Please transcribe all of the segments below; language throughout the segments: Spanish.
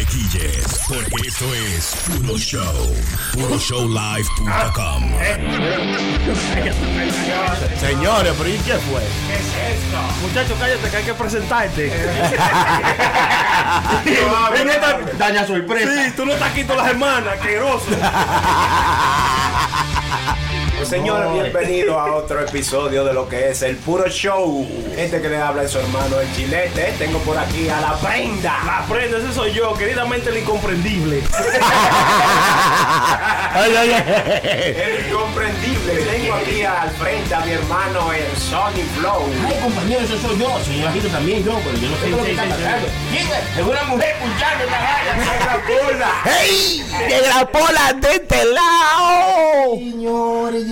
te quilles, porque esto es Puro Show. PuroShowLive.com. Señores, pero ¿y qué fue? Muchacho, cállate que hay que presentarte. En esta daña sorpresa. sí, tú no estás aquí todas las semanas, asqueroso. Señores, bienvenidos a otro episodio de lo que es el Puro Show. Este que le habla es su hermano el Chilete. Tengo por aquí a la prenda. La prenda, ese soy yo, queridamente el incomprendible. El incomprendible. Tengo aquí al frente a mi hermano el Sony Flow. Ay, compañero, eso soy yo. Se me imagino también yo, pero yo no sé lo que está pasando. ¿Quién es? Es una mujer punchando en la galla. ¡Ey! ¡Negra pola de este lado! Señores,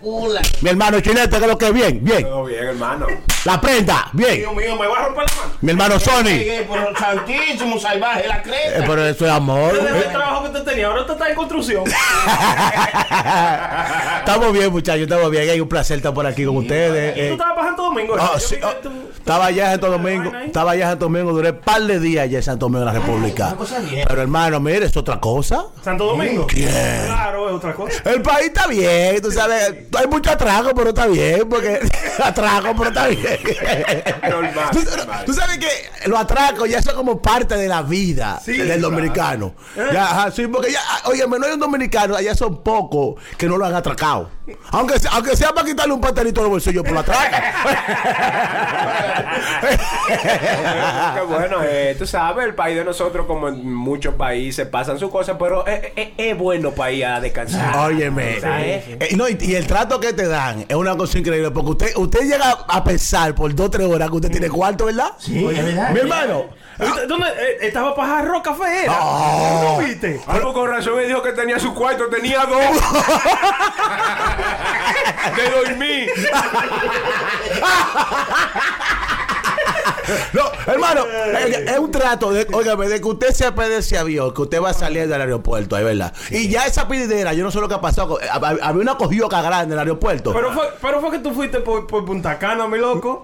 pola. Mi hermano Chinete, que lo que es bien, bien. Todo bien, hermano. La prenda, bien. Dios mío, me va a romper la mano. Mi hermano Sony. Llegué por el santísimo salvaje, la Eh, pero eso es amor. Desde el trabajo que usted tenía, ahora usted está en construcción. estamos bien, muchachos, estamos bien. Hay un placer estar por aquí con ustedes. ¿Y eh. tú estabas para Santo Domingo? Yo sí, vi que tú- estaba allá en Santo Domingo, estaba allá en Santo Domingo, duré un par de días allá en Santo Domingo, en la República. una cosa bien. Pero hermano, mire, es otra cosa. ¿Santo Domingo? ¿Quién? Claro, es otra cosa. El país está bien, tú sabes, hay mucho atraco, pero está bien, porque atraco, pero está bien. Normal, tú, normal. tú sabes que los atracos ya son como parte de la vida Sí, del claro. dominicano. Ya, sí, porque ya, oye, no hay un dominicano, allá son pocos que no lo han atracado. Aunque, sea- aunque sea para quitarle un pastelito de bolsillo por la Qué bueno, eh, tú sabes, el país de nosotros, como en muchos países, pasan sus cosas, pero es, es- es bueno para ir a descansar. Óyeme. Eh, no, y, y el trato que te dan es una cosa increíble. Porque usted, usted llega a pensar por dos o tres horas que usted tiene cuarto, ¿verdad? Sí, verdad. Mi hermano. ¿Usted- ¿Dónde? eh, estaba para Jarro Café, era. No. ¿No viste? Algo con razón me dijo que tenía su cuarto, tenía dos. de dormir. No, hermano, es, un trato de, óigame, de que usted se apede ese avión, que usted va a salir del aeropuerto, ahí, ¿verdad? Y ya esa pididera, yo no sé lo que ha pasado, hab- había una cogidoca grande en el aeropuerto. Pero fue, pero fue que tú fuiste por, por Punta Cana, mi loco.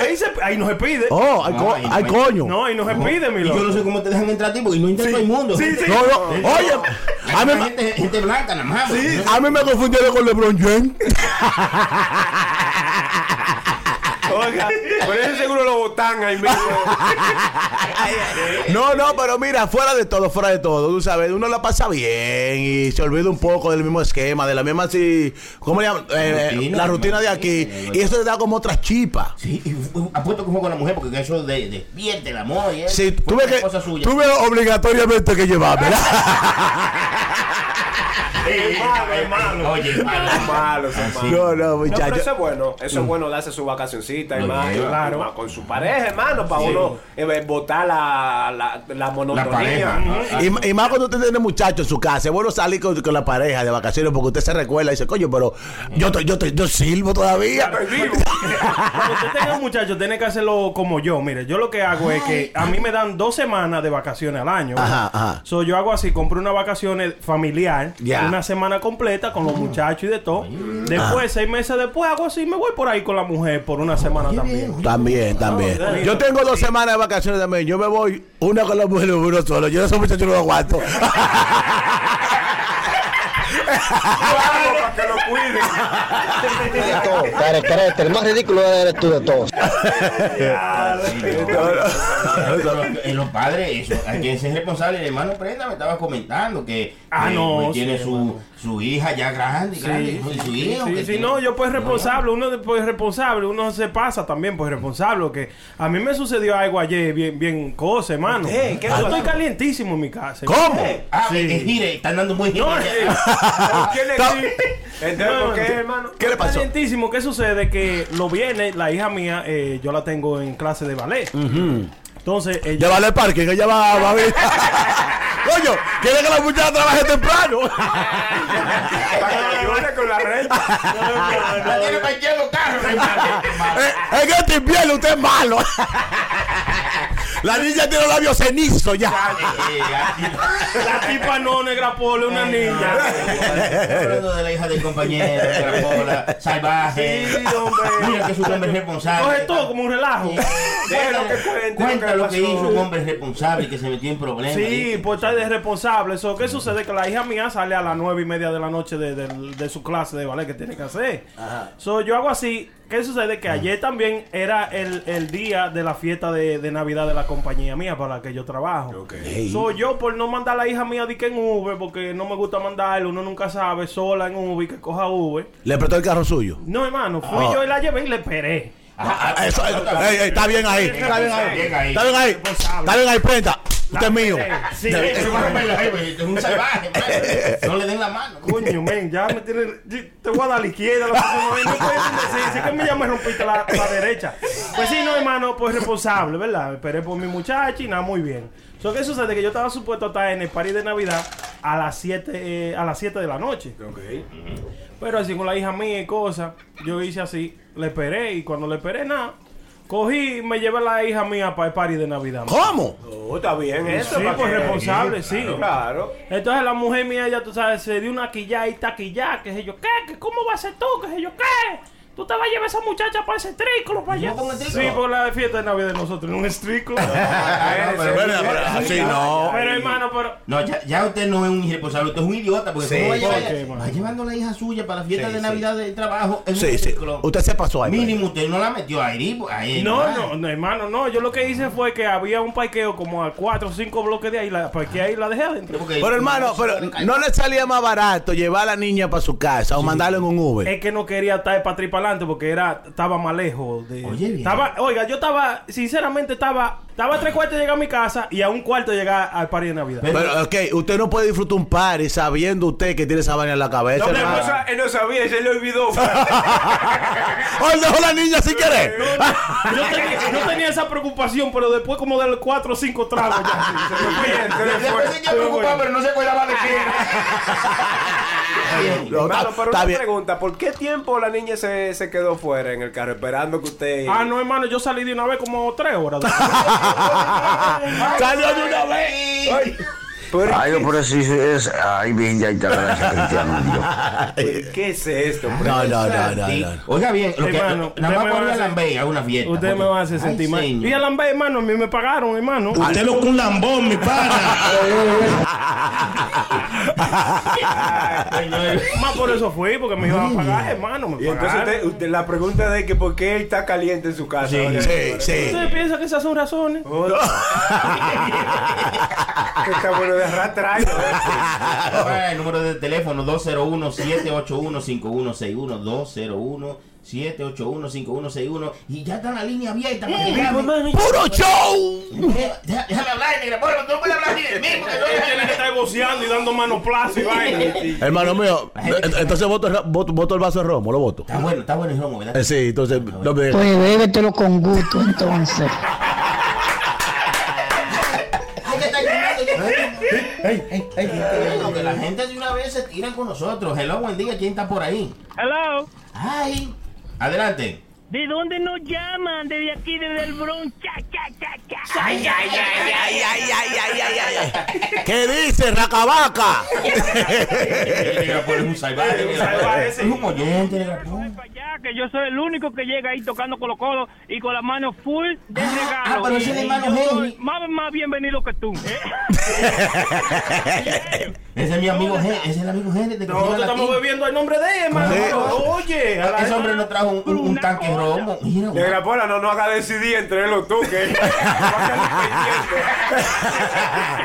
Ahí, se, ahí no se pide. oh, hay, co- Ay, no, hay ay. coño. No, ahí no se pide, mi Y yo loco. no sé cómo te dejan entrar a ti porque no entra todo el mundo. Sí, sí. No, no, oye, a mí, gente, gente blanca nada más. sí, ¿no? a mí me confundieron con LeBron James. Oiga, por eso seguro lo botan ahí mismo. No, no, pero mira, fuera de todo, fuera de todo, tú sabes, uno la pasa bien y se olvida un poco del mismo esquema, de la misma, así, ¿cómo le llaman? Eh, Rutina, la rutina de aquí. Y eso le da como otra chispa. Sí, y apuesto que fue con la mujer porque eso de, despierte el amor y eso. Sí, tuve que, tuve obligatoriamente que llevar, ¿verdad? Es malo, es malo. Oye, Son malo. malos. No, no, muchachos. eso es bueno, eso es bueno darse su vacacioncita, hermano, claro. claro. con su pareja, hermano, para uno eh, botar la, la, la monotonía. pareja. Ujú. Y, y más cuando usted tiene muchachos en su casa, es bueno salir con, con la pareja de vacaciones porque usted se recuerda y dice, coño, pero yo, estoy- yo, estoy- yo sirvo todavía. Estoy vivo. Cuando usted tenga un muchacho, tiene que hacerlo como yo. Mire, yo lo que hago es que a mí me dan dos semanas de vacaciones al año. Ajá, ajá. So, yo hago así, compro una vacaciones familiar, Una semana completa con los muchachos y de todo. Después, seis meses después, hago así, me voy por ahí con la mujer por una semana también. También, también. No, Yo tengo dos semanas de vacaciones también. Yo me voy una con la mujer y uno solo. Yo esos muchachos no lo aguanto. Para que lo cuiden. Carecrete, el más ridículo eres tú de todos. Eh, los padres, eso, hay que ser responsable. El hermano Prenda me estaba comentando que Ah, que, no, sí, tiene su, hermano. Su hija ya grande, grande, y su hijo. Sí, que sí, no, yo pues responsable, uno después responsable, uno se pasa también pues responsable, que a mí me sucedió algo ayer bien, bien cosa, hermano. ¿Qué? ¿Qué yo estoy calientísimo en mi casa. ¿Cómo? Ah, Sí. eh, eh, están dando muy No, eh, ¿Por qué qué, hermano? ¿Qué le pasó? Calientísimo, ¿qué sucede? Que lo viene, la hija mía, eh, yo la tengo en clase de ballet. Entonces, ella... Llévala al parque, que ella va, va a ver. Coño, quiere que la muchacha trabaje temprano. Para que te ayude con la renta. La tiene parqueando carros, hermano. Eh, En este invierno usted es malo. La niña tiene los labios cenizos ya. La tipa no, negra pole, una niña. Hablando de la hija del compañero, de la bola, salvaje. Sí, hombre. Mira que es un hombre responsable. Coge todo como un relajo. Déjalo que cuente Cuenta lo que hizo un hombre responsable que se metió en problemas. Sí, ¿viste? por estar de responsable. Eso, ¿Qué sucede? Que la hija mía sale a las nueve y media de la noche de, de- de su clase de ballet que tiene que hacer. So, yo hago así. ¿Qué sucede? Que ayer también era el, el día de la fiesta de, de Navidad de la compañía mía para la que yo trabajo. So, yo por no mandar a la hija mía de que en Uber, porque no me gusta mandarlo, uno nunca sabe, sola en Uber, que coja Uber. Le prestó el carro suyo. No, hermano, fui Ah. yo y la llevé y le esperé. Ah, ah, Eso, eso, ey, ey, está bien ahí. Está bien ahí. Está bien ahí. Está bien ahí, prenda. Usted es mío. Sí, es un salvaje, hermano. No le den la mano. Coño, men, ya me tiene. Te voy a dar a la izquierda. La próxima vez. No puedes decir, que me ya me rompiste la, la derecha. Pues sí, no, hermano, pues responsable, ¿verdad? Esperé por mi muchacha y nada, muy bien. So, ¿Qué sucede? Que yo estaba supuesto a estar en el party de Navidad a las 7 eh, a las 7 de la noche. Pero así con la hija mía y cosas, yo hice así, le esperé y cuando le esperé nada, cogí y me llevé a la hija mía para el party de Navidad. ¿Cómo? Oh, está bien eso. Sí, ¿para pues qué? responsable, sí. Claro. Entonces la mujer mía, ya tú sabes, se dio una quilla y taquilla, que sé yo, ¿qué? ¿Qué? ¿Cómo va a ser tú? ¿Qué sé yo, qué? Tú te vas a llevar a esa muchacha para ese triclo para allá. Sí, por la fiesta de Navidad de nosotros, en un triclo. Ah, no, pero- Bueno, pero así no. Pero hermano, pero... No, ya, ya usted no es un irresponsable, usted es un idiota. Porque Sí, ¿cómo va, llevando a la hija suya para la fiesta Sí, de sí. Navidad del trabajo. en un Sí, sí. círculo? Usted se pasó ahí. Mínimo usted no la metió ahí. pues, ahí No, no, no, hermano, no. Yo lo que hice fue que había un parqueo como a cuatro o cinco bloques de ahí. La parqueé ahí y la dejé adentro. Porque- Pero hermano, pero no le salía más barato llevar a la niña para su casa o mandarla en un Uber. Es que no quería estar para para adelante porque era, estaba más lejos de. Oye, bien. Estaba, oiga, yo estaba, sinceramente, estaba, estaba a tres cuartos de llegar a mi casa y a un cuarto de llegar al party de Navidad. Pero- Pero, ok, usted no puede disfrutar un party sabiendo usted que tiene esa vaina en la cabeza. No, hermano. pero eso- él no sabía, se le olvidó. ¡Ay, dejó la niña querer! yo, tenía, yo tenía esa preocupación, pero después como de los cuatro o cinco tragos ya. sí, se me fue. Después pero no se acordaba de qué. No, Hermano, está- pero está una bien. pregunta, ¿por qué tiempo la niña se, se quedó fuera en el carro esperando que usted... Ah, no, hermano, yo salí de una vez como tres horas. ¡Salió de una vez! Ay, ¿por, Ay, no, por eso es. Ay, bien, ya está gracias, Cristiano. Qué es esto? hombre? No, no, no, no, no. Oiga bien, lo que, Hermano, nada más usted me por va ir a a hacer- Lambey a una fiesta. Ustedes me porque- van a hacer Ay, sentir mal. señor. Y a Lambert, hermano, a mí me pagaron, hermano. Usted lo que un lambón, mi pana. Más por eso fui, porque me iban a pagar, hermano. Me Y entonces usted, usted- la pregunta de que por qué él está caliente en su casa. Sí, Sí. ¿Ustedes piensan que esas son razones? que está bueno de Ah, El número de teléfono 201-781-5161. 201-781-5161. Y ya está la línea abierta. ¡Puro show! Eh, Déjame hablar, negra. Bueno, tú no puedes hablar ni de mí. porque no- Tiene que estar goceando y dando manoplazo y vaina. Hermano mío, ent- entonces voto, el ra- voto, voto el vaso de romo, lo voto. Está bueno, está bueno el romo, ¿verdad? Eh, sí, entonces no me Pues bébetelo con gusto entonces. Ay, ay, ay, Bueno, que la gente de una vez se tiran con nosotros. Hello, buen día. ¿Quién está por ahí? Hello. Ay, adelante. ¿De dónde nos llaman? Desde aquí, desde el Bronx. Cha, cha, cha, cha. ¡Ay, ay, ay, ay, ay, ay, ay, ay, ay! ¿Qué dice, Racabaca? Es un salvaje. Es un oyente, Que yo soy el único que llega ahí tocando con los codos y con las manos full de Ah, regalo. ah, pero y yo soy más, más bienvenido que tú. ¿eh? Ese es mi amigo Henry. Ese es el amigo Henry. de Nosotros estamos bebiendo el nombre de él, hermano. Sí. Oye, a la- Ese hombre nos trajo un, un, un tanque romo. Mira, Negra Pola, no nos haga decidir entre él o tú, que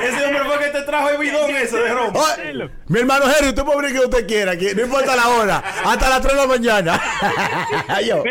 ese hombre fue que te trajo el bidón ese de romo. Mi hermano Henry, usted puede abrir que usted quiera, que no importa la hora, hasta las 3 de la mañana. Yo.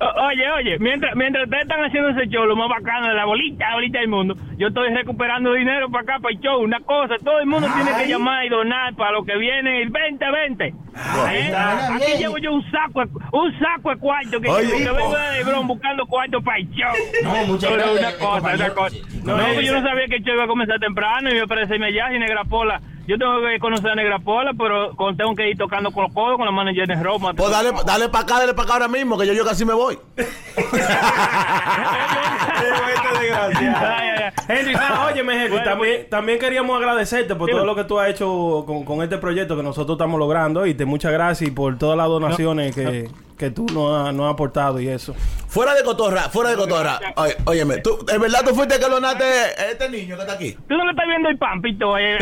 Oye, oye, mientras, mientras ustedes están haciendo ese show, lo más bacano de la bolita, la bolita del mundo, yo estoy recuperando dinero para acá, para el show, una cosa, todo el mundo tiene que llamar y donar para lo que viene el 2020. ¿Eh? Aquí llevo yo un saco, un saco de cuarto que, Oye, que vengo de Lebron buscando cuarto para el show. No, muchas gracias, una eh, cosa, una cosa. No, no, yo no sabía que el show iba a comenzar temprano y me parece allá y Negra Pola. Yo tengo que conocer a Negra Pola, pero tengo que ir tocando con los codos con la mano llena de Roma. Pues dale, dale para acá, dale para acá ahora mismo, que yo, yo casi me voy. Ay, ay, ay. Henry, óyeme, Henry, Bueno, también, también queríamos agradecerte por todo lo que tú has hecho con, con este proyecto que nosotros estamos logrando. Y te muchas gracias y por todas las donaciones que, que tú nos has, nos has aportado y eso. Fuera de cotorra, fuera de cotorra. Oye, óyeme, tú, ¿en verdad tú fuiste que lo naste este niño que está aquí? ¿Tú no le estás viendo el pampito? Eh?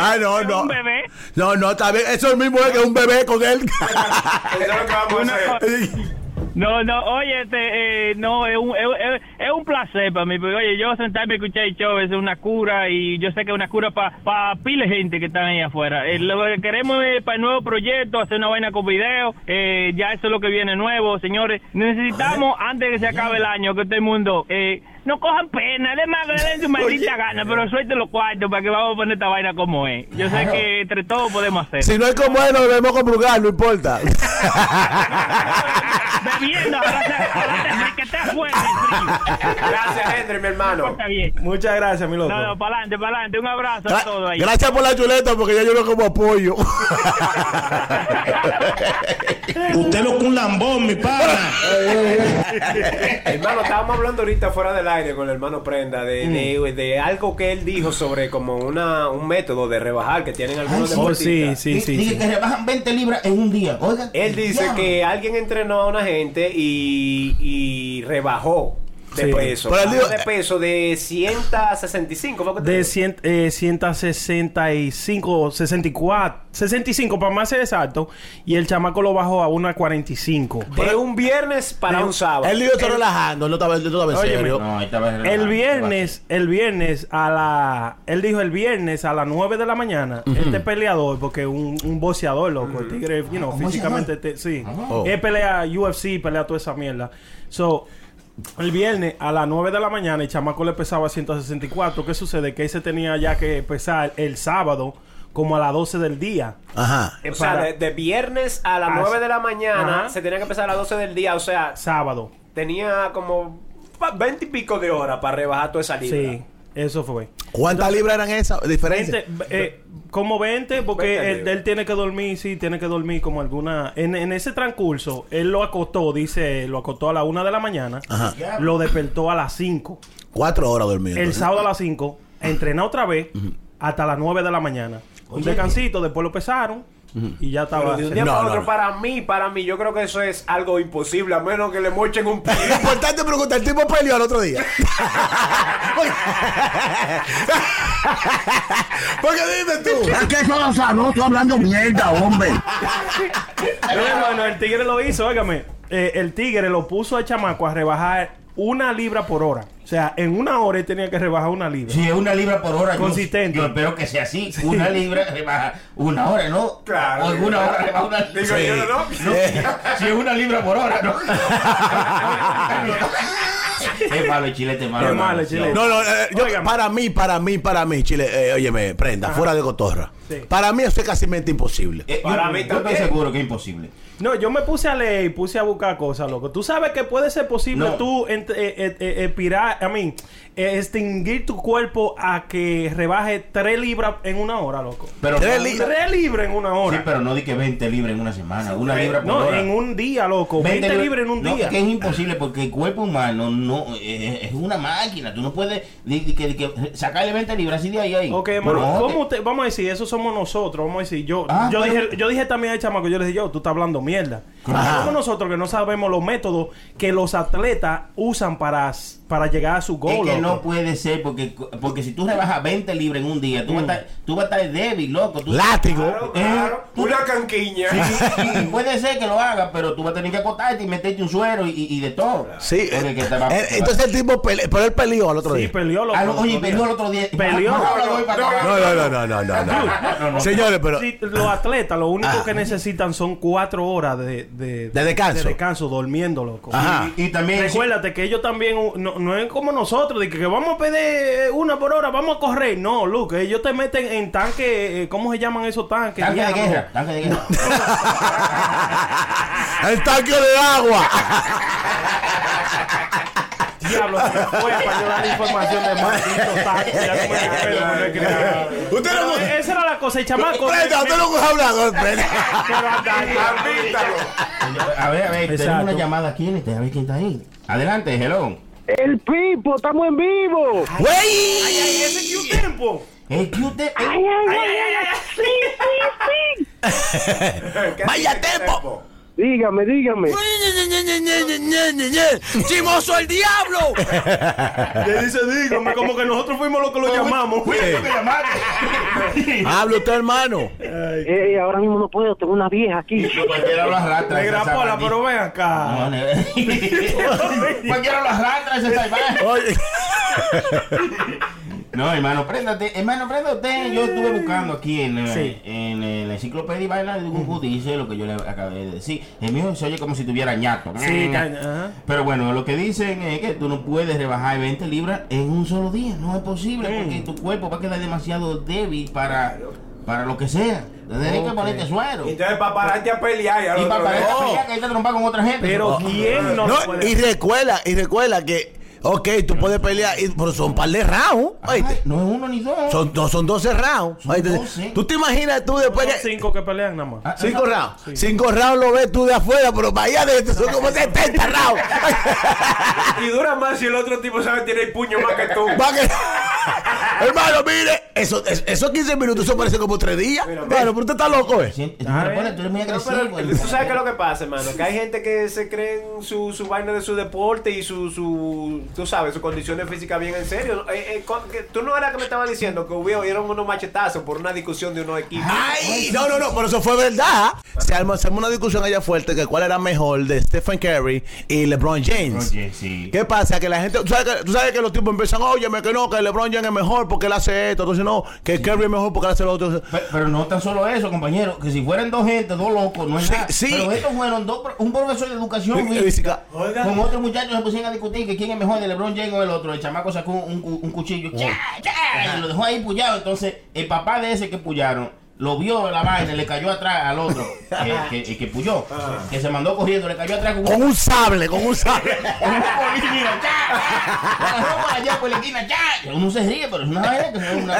Ay, no, Es no. un bebé. No, no, está bien. Eso mismo es que un bebé con él. Eso es lo que vamos a Una hacer. No, no, oye, este, eh, no, es un, es, es- un placer para mí, porque oye, yo sentarme y escuchar el show es una cura y yo sé que es una cura para pa pile de gente que están ahí afuera. Eh, lo que queremos es para el nuevo proyecto, hacer una vaina con video, eh, ya eso es lo que viene nuevo, señores. Necesitamos, antes de que se acabe el año, que todo el mundo, eh, no cojan pena, le den su maldita gana, pero suelten los cuartos para que vamos a poner esta vaina como es. Yo sé que entre todos podemos hacer. si no es como él, nos debemos con Brugal, no importa. Bebiendo, ahora que te fuerte el frío. Gracias, Henry, mi hermano. Está. Muchas gracias, mi loco. No, no, para adelante, para adelante. Un abrazo a todos ahí. Gracias por la chuleta, porque ya yo no como apoyo. Usted lo que un lambón, mi pana. Hermano, estábamos hablando ahorita fuera del aire con el hermano Prenda de, de, de algo que él dijo sobre como una, un método de rebajar que tienen algunos Ay, Oh, sí, deportistas. sí, sí. Dije sí. que rebajan 20 libras en un día. Oiga. Él dice Ya. que alguien entrenó a una gente y, y rebajó de Sí. peso. Pero dijo- de peso de 165. ¿fue que te De? 100, eh, 165, 64, 65 para más ser exacto. Y el chamaco lo bajó a una 45. De un viernes para de- un sábado. él dijo esto relajando, él no estaba, en serio. No. El viernes, el viernes a la. Él dijo el viernes a las 9 de la mañana. Este peleador, porque un, un boxeador, loco. El tigre, you know, ¿Un físicamente. te- sí. Oh. Él pelea UFC, pelea toda esa mierda. So. El viernes a las 9 de la mañana el chamaco le pesaba 164. ¿Qué sucede? Que ese tenía ya que pesar el sábado como a las 12 del día. Ajá. o sea, de, de viernes a las Ah, 9 de la mañana Ajá. se tenía que empezar a las 12 del día. O sea, Sábado. tenía como pa- 20 y pico de horas para rebajar toda esa libra. Sí, eso fue. ¿Cuántas libras eran esas? ¿Diferencia? 20, eh, como 20, porque 20 él, tiene que dormir, sí, tiene que dormir como alguna... En, en ese transcurso, él lo acostó, dice, lo acostó a la 1 de la mañana, Ajá. lo despertó a las 5. Cuatro horas dormido. El sábado a las 5, entrena otra vez hasta las 9 de la mañana. Un descansito, después lo pesaron y ya Pero estaba... de un día No, para no, otro, no. para mí, para mí, yo creo que eso es algo imposible, a menos que le mochen un pie. Lo importante es preguntar, el tipo peleó el otro día. Porque dime tú. Es que eso lo sabe, no estoy hablando mierda, hombre. No, hermano, el tigre lo hizo, óigame. Eh, el tigre lo puso al chamaco a rebajar una libra por hora. O sea, en una hora él tenía que rebajar una libra. Si es una libra por hora, yo- Consistente. Yo, espero que sea así. Una libra rebaja una hora, ¿no? Claro. O en una hora rebaja una Digo Sí. yo, ¿no? Si es una libra por hora, ¿no? es malo el chilete, malo. Es malo el chilete. No, no, eh, yo- para mí, para mí, para mí, Chile, eh, óyeme, prenda, fuera de cotorra. Sí. Para mí eso es casi imposible. Eh, yo- Para mí yo estoy también. seguro que es imposible. No, yo me puse a leer y puse a buscar cosas, loco. Tú sabes que puede ser posible No. tú ent- eh, eh, eh, expirar, I mean, eh, extinguir tu cuerpo a que rebaje 3 libras en una hora, loco. Pero, Tres no- li- 3 libras en una Sí, hora. pero no di que 20 libras en una semana. Una libra por no, hora. en un día, loco. 20, libras en un no, día. que es imposible porque el cuerpo humano no eh, es una máquina. Tú no puedes di- di que, di que sacarle 20 libras así de ahí ahí. Ok, hermano, No, ¿cómo usted- vamos a decir, eso somos nosotros, vamos a decir, yo, Ah, yo, pero- dije, yo dije también al chamaco, yo le dije, yo, tú estás hablando mierda. Somos nosotros que no sabemos los métodos que los atletas usan para, para llegar a su Es goal. que loco. no puede ser porque, porque si tú rebajas 20 libras en un día, tú, vas, a estar, tú vas a estar débil, loco. Tú, Látigo. Claro, claro. Una canquiña. Sí, sí, sí, puede ser que lo hagas, pero tú vas a tener que acostarte y meterte un suero y, de todo. Sí. Porque que te va- eh, entonces el tipo peleó, pero él peleó al otro Sí, día. pelió, loco. Ah, oye, otro día. peleó el otro día. Peleó. No, no, no, no, no, no. no. Señores, pero. Sí, los atletas lo único Ah. que necesitan son cuatro horas de, de, De descanso. de descanso, durmiendo, loco. Ajá. Y, y también. Recuérdate que ellos también, no, no es como nosotros, de que, que vamos a pedir eh, una por hora, vamos a correr. No, Luke, ellos te meten en tanque, eh, ¿cómo se llaman esos tanques? Tanque de guerra, tanque de guerra. El tanque de agua. Diablo, se me fue para yo dar información de maldito tanque. Ya no me. Usted no. Esa era la cosa, y chamaco. Prenda, usted no coge hablador, prenda. A ver, a ver, tenemos una llamada aquí en este, a ver quién está ahí. Adelante, hello. El Pipo, estamos en vivo. Ay, ay, ese que un tiempo. Es que usted. Ay, ay, ay, ay, ay. Sí, sí, sí. Vaya tempo. Dígame, dígame. ¡Chimoso el diablo! Le dice, dígame, como que nosotros fuimos los que lo llamamos. Habla usted, hermano. Eh, ahora mismo no puedo, tengo una vieja aquí. Cualquiera lo arrastra. ese Negra Pola, pero ven acá. Cualquiera lo arrastra ese salvaje. Oye. No, hermano, préndate. Hermano, préndate. Yo estuve buscando aquí en, eh, Sí. en, eh, la enciclopedia y vaina de Google dice lo que yo le acabé de decir. El mío se oye como si tuviera ñato. Sí, ajá. Pero bueno, lo que dicen es que tú no puedes rebajar 20 libras en un solo día. No es posible Mm. porque tu cuerpo va a quedar demasiado débil para, para lo que sea. Tienes que ponerte suero. Entonces, para pararte a pelear. ya Y para otro- parar Oh. esta pelea que hay que trompar con otra gente. Pero ¿quién no, No, puede y recuerda, y recuerda que, ok, tú puedes pelear, y- pero son un par de rounds. Ay, oíste. no es uno ni dos. Son, no, son 12 rounds. Son oíste. 12. Tú te imaginas tú después Son que. cinco que pelean nada más. Ah, Cinco rounds. Cinco rounds lo ves tú de afuera, pero para allá adentro son como 70 rounds. Y dura más si el otro tipo sabe tiene el puño más que tú. Va que- Hermano, mire, eso, es- esos 15 minutos, eso parece como tres días. Bueno, pero usted está loco, ¿eh? Sí, Ah, tú eres muy No, agresivo. pero tú sabes qué es lo que pasa, hermano. Que hay gente que se cree en su, su vaina de su deporte y su, su tú sabes, sus condiciones físicas bien en serio. Eh, eh, con- que tú no eras que me estabas diciendo que hubieron unos machetazos por una discusión de unos equipos. Ay, no, no, no, pero eso fue verdad. Se armó, se armó una discusión allá fuerte que cuál era mejor de Stephen Curry y LeBron James. Sí. ¿Qué pasa? Que la gente, tú sabes que, tú sabes que los tipos empiezan, óyeme, que no, que LeBron James es mejor porque él hace esto, entonces no, que Curry es mejor porque él hace lo otro. Pe- Pero no tan solo eso, compañero. Que si fueran dos gente, dos locos, no es Sí, nada. sí. Pero estos fueron dos, un profesor de educación Sí, física. física. Con otro muchacho se pusieron a discutir que quién es mejor, de LeBron James o el otro. El chamaco sacó un, cu- un cuchillo ¡cha, cha! y lo dejó ahí pullado. Entonces, el papá de ese que pullaron lo vio la vaina y le cayó atrás al otro que, que, que pulló. Que se mandó corriendo, le cayó atrás con un Con un sable, con un sable. con una por allá por la esquina, ¡cha! Uno se ríe, pero es una vaina que es una, una,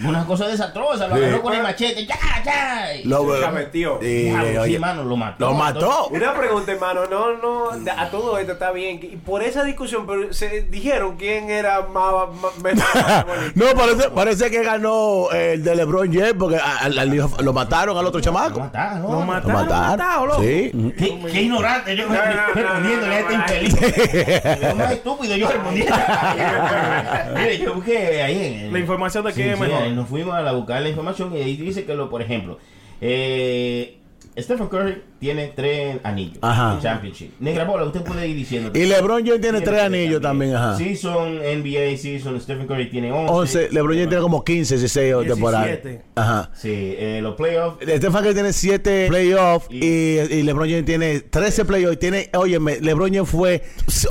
una cosa desastrosa. Lo agarró con el machete, ¡cha, cha! Y- Lo, Se metió. sí, oye, hermano, lo mató. lo mató. Una pregunta, hermano. No, no, a todo esto está bien. Y por esa discusión, pero se dijeron quién era más. más- mejor. No, parece, parece que ganó el de LeBron James porque al- lo mataron al otro Lo chamaco. mataron, Lo ¿no? Lo mataron, lo mataron, mataron. Sí. Qué, qué ignorante, yo respondiéndole a este infeliz. Lo más estúpido yo respondiendo. Mire, yo busqué ahí en el- La información de Sí, quién es sí, mejor. Nos fuimos a la buscar la información y ahí dice que, lo, por ejemplo, eh, Stephen Curry tiene tres anillos Ajá. de Championship. Negra Bola, usted puede ir diciendo. Y LeBron James tiene tres anillos también, ajá. Season NBA, Season Stephen Curry tiene 11. 11, LeBron James tiene como 15, 16 temporadas. 17. Ajá. Sí, eh, los playoffs. Stephen Curry tiene 7 playoffs Y- LeBron James tiene 13 playoffs. Y tiene, óyeme, LeBron James fue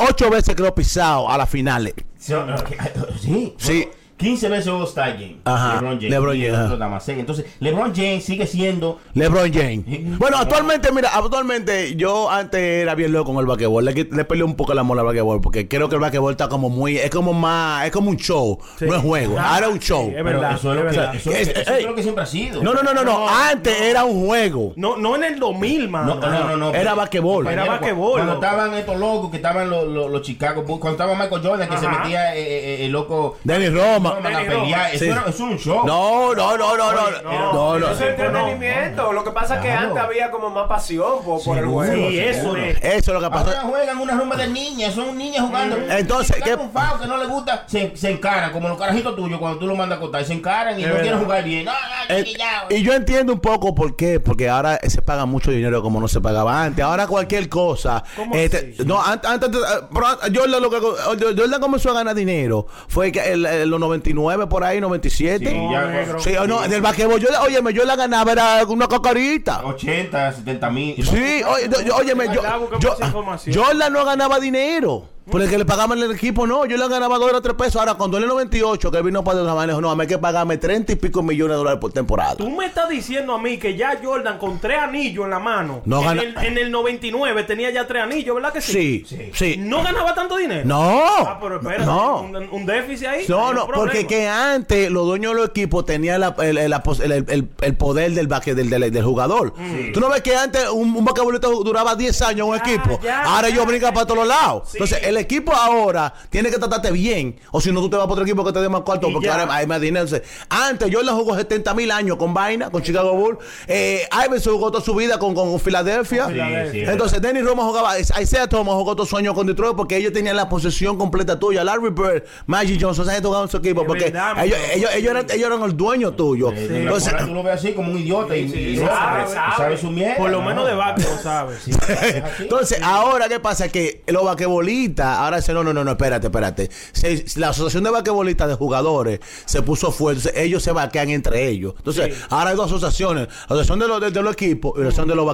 8 veces creo pisado a las finales. Sí. Sí. 15 veces All-Star Game. Ajá, LeBron James. LeBron James, otro ajá. nada más seis. Entonces, LeBron James sigue siendo. LeBron James. Bueno, actualmente, mira, actualmente yo antes era bien loco con el basquetbol. Le, le peleé un poco la mola al basquetbol porque creo que el basquetbol está como muy, es como más, es como un show, no es juego. Ah, Ahora es un show. sí, es Pero verdad, eso es lo que, verdad. eso es lo que- eso es ey. lo que siempre ha sido. No, no, no, no, no. No, Antes era un juego. No, no en el 2000, mano. No, no, no, no. Era basquetbol. Era basquetbol, Cuando estaban estos locos, que estaban los, los, los Chicago Bulls, cuando estaba Michael Jordan, que se metía eh, eh, el loco. Dennis Roma. A Dennis pelear. Roma. Eso, Sí. era, eso era un show. No, no, no, no, no. No, no. Eso es entretenimiento. Lo que pasa es que Claro. antes había como más pasión por, por el juego. Sí, eso es. Eso es lo que Ahora pasó. juegan una rumba de niñas, son niñas jugando. Entonces, ¿qué- un foul que no le gusta, se, se encaran, como los carajitos tuyos cuando tú lo mandas a contar, se encaran y Es no quieren jugar bien. No, no, Eh, y yo entiendo un poco por qué, porque ahora se paga mucho dinero como no se pagaba antes. Ahora cualquier cosa. ¿Cómo este, no, an- antes, eh, pero Jordan, lo que, Jordan comenzó a ganar dinero fue que en, en los 99 por ahí, 97. Sí, ya. Sí, o no, del basquetbol, yo, la- óyeme, yo la ganaba, era una cacarita. 80, 70 mil. Sí, oye, yo- óyeme, yo, yo. Jordan no ganaba dinero. Por el que le pagaban el equipo, no. Yo le ganaba dos o tres pesos. Ahora, cuando en el 98, que él vino para los manejo, no, a mí hay que pagarme 30 y pico millones de dólares por temporada. Tú me estás diciendo a mí que ya Jordan con tres anillos en la mano, No en, gana- el, en el 99 tenía ya tres anillos, ¿verdad que sí? Sí, sí. ¿No ganaba tanto dinero? No. Ah, pero espérate, No. un, un déficit ahí. No, no, porque que antes los dueños de los equipos tenían la- el, el- poder del, baque- del, del- del jugador. Tú no ves que antes un, un duraba 10 años en un Ya, equipo. ya, ahora ellos brincan para todos lados. Sí. Entonces, el equipo ahora tiene que tratarte bien. O si no, tú te vas para otro equipo que te dé más cuarto porque ya. ahora hay más dinero. Entonces, antes Jordan jugó 70 mil años con Vaina, con Chicago Bulls. Eh, Iverson jugó toda su vida con, con Filadelfia. sí, Entonces, Dennis Roma jugaba, Isaiah Thomas jugó todo su año con Detroit porque ellos tenían la posesión completa tuya. Larry Bird, Magic Johnson, esa gente jugaba en su equipo porque verdad, ellos, ellos, ellos eran, ellos eran el dueño tuyo. Entonces, tú lo ves así como un idiota y, y no, sabe, sabe, sabe. sabe su mierda. Por lo ¿no? menos de bate lo sabes. Entonces, ahora qué pasa que los ahora dicen, no, no, no, no, espérate, espérate. Se- la asociación de vaquebolistas de jugadores se puso fuerte, ellos se vaquean entre ellos. Entonces, ahora hay dos asociaciones, la asociación de los, de, de los equipos y la asociación de los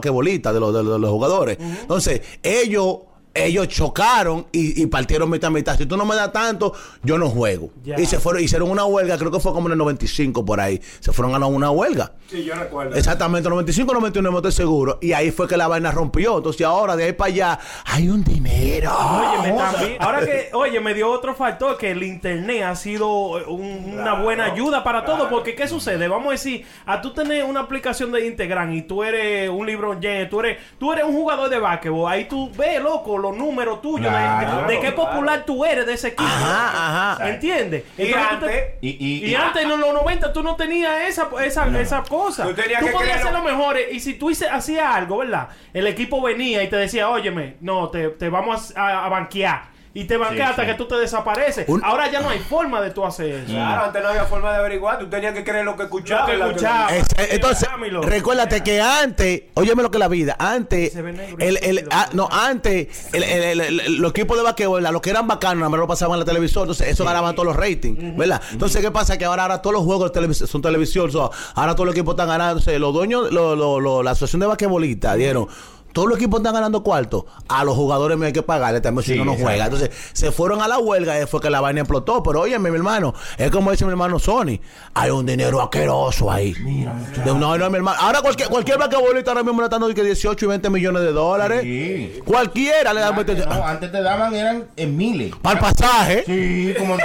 de los, de los, de los jugadores. Entonces, ellos ellos chocaron y, y partieron mitad a mitad. Si tú no me das tanto, yo no juego. Ya. Y se fueron, hicieron una huelga, creo que fue como en el 95 por ahí. Se fueron a una huelga. Sí, yo recuerdo. Exactamente, 95, 99, no estoy seguro. Y ahí fue que la vaina rompió. Entonces ahora de ahí para allá hay un dinero. Óyeme, también, ahora que, oye, me dio otro factor que el internet ha sido un- una buena ayuda para todo, porque ¿qué sucede? Vamos a decir, a tú tener una aplicación de Instagram y tú eres un libro James, tú eres, tú eres un jugador de básquetbol, ahí tú ves, loco, los números tuyos, de- Claro. de, qué popular tú eres de ese equipo. Ajá, ajá. ¿Entiendes? Y te- antes, Y, y, y antes en los 90 tú no tenías esa, esa, esa cosa. Tú tenías tú que podías ser lo mejor. Y si tú hice- hacías algo, ¿verdad? El equipo venía y te decía, óyeme, no, te, te vamos a, a banquear. Y te banquea Sí, hasta sí. que tú te desapareces. Un- Ahora ya no hay forma de tú hacer eso. Claro, antes no había forma de averiguar. Tú tenías que creer lo que escuchabas. Lo que la- escuchaba. Es- entonces, Dámelo. recuérdate que antes, óyeme lo que es la vida, antes, el, el- ah, no, antes, el, el- el- el- los equipos de vaquebol, los que eran bacanos, nada más lo pasaban en la televisión, entonces eso ganaban todos los ratings, ¿verdad? Entonces, ¿qué pasa? Que ahora, ahora todos los juegos son televisión, ahora todos los equipos están ganando, entonces, los dueños, lo- lo- lo- la asociación de vaquebolistas dieron. Todos los equipos están ganando cuarto. A los jugadores me hay que pagarle también si Sí, no no exacto. juega. Entonces se fueron a la huelga y fue que la vaina explotó. Pero oye, mi hermano, es como dice mi hermano Sony. Hay un dinero asqueroso ahí. De- no, no, mi hermano. Ahora cualquier, cualquier vaquebolista ahora mismo le están dando que 18 y 20 millones de dólares. Sí. Cualquiera le dan Antes, no, antes te daban eran en miles. para el pasaje. Sí, como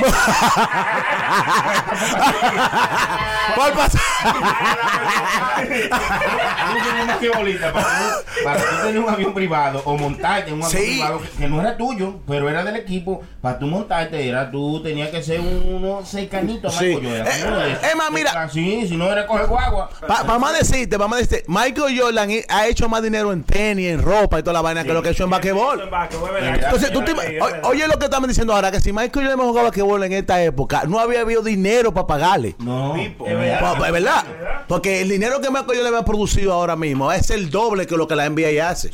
para el pasaje. Tener un avión privado o montarte en un avión Sí. privado que, que no era tuyo, pero era del equipo. Para tú montarte, era tú tenías que ser uno cercanito a Sí. Michael Jordan, Eh, esos. es más, mira. Sí, si no era coger guagua. Para más decirte, vamos a decirte, Michael Jordan ha hecho más dinero en tenis, en ropa y toda la vaina que lo que ha hecho en basquetbol. En. Entonces, tú te Sí, oye lo que estamos diciendo ahora, que si Michael Jordan jugaba basquetbol en esta época, no había habido dinero para pagarle. No, es verdad. Porque el dinero que Michael Jordan ha producido ahora mismo es el doble que lo que la NBA hace.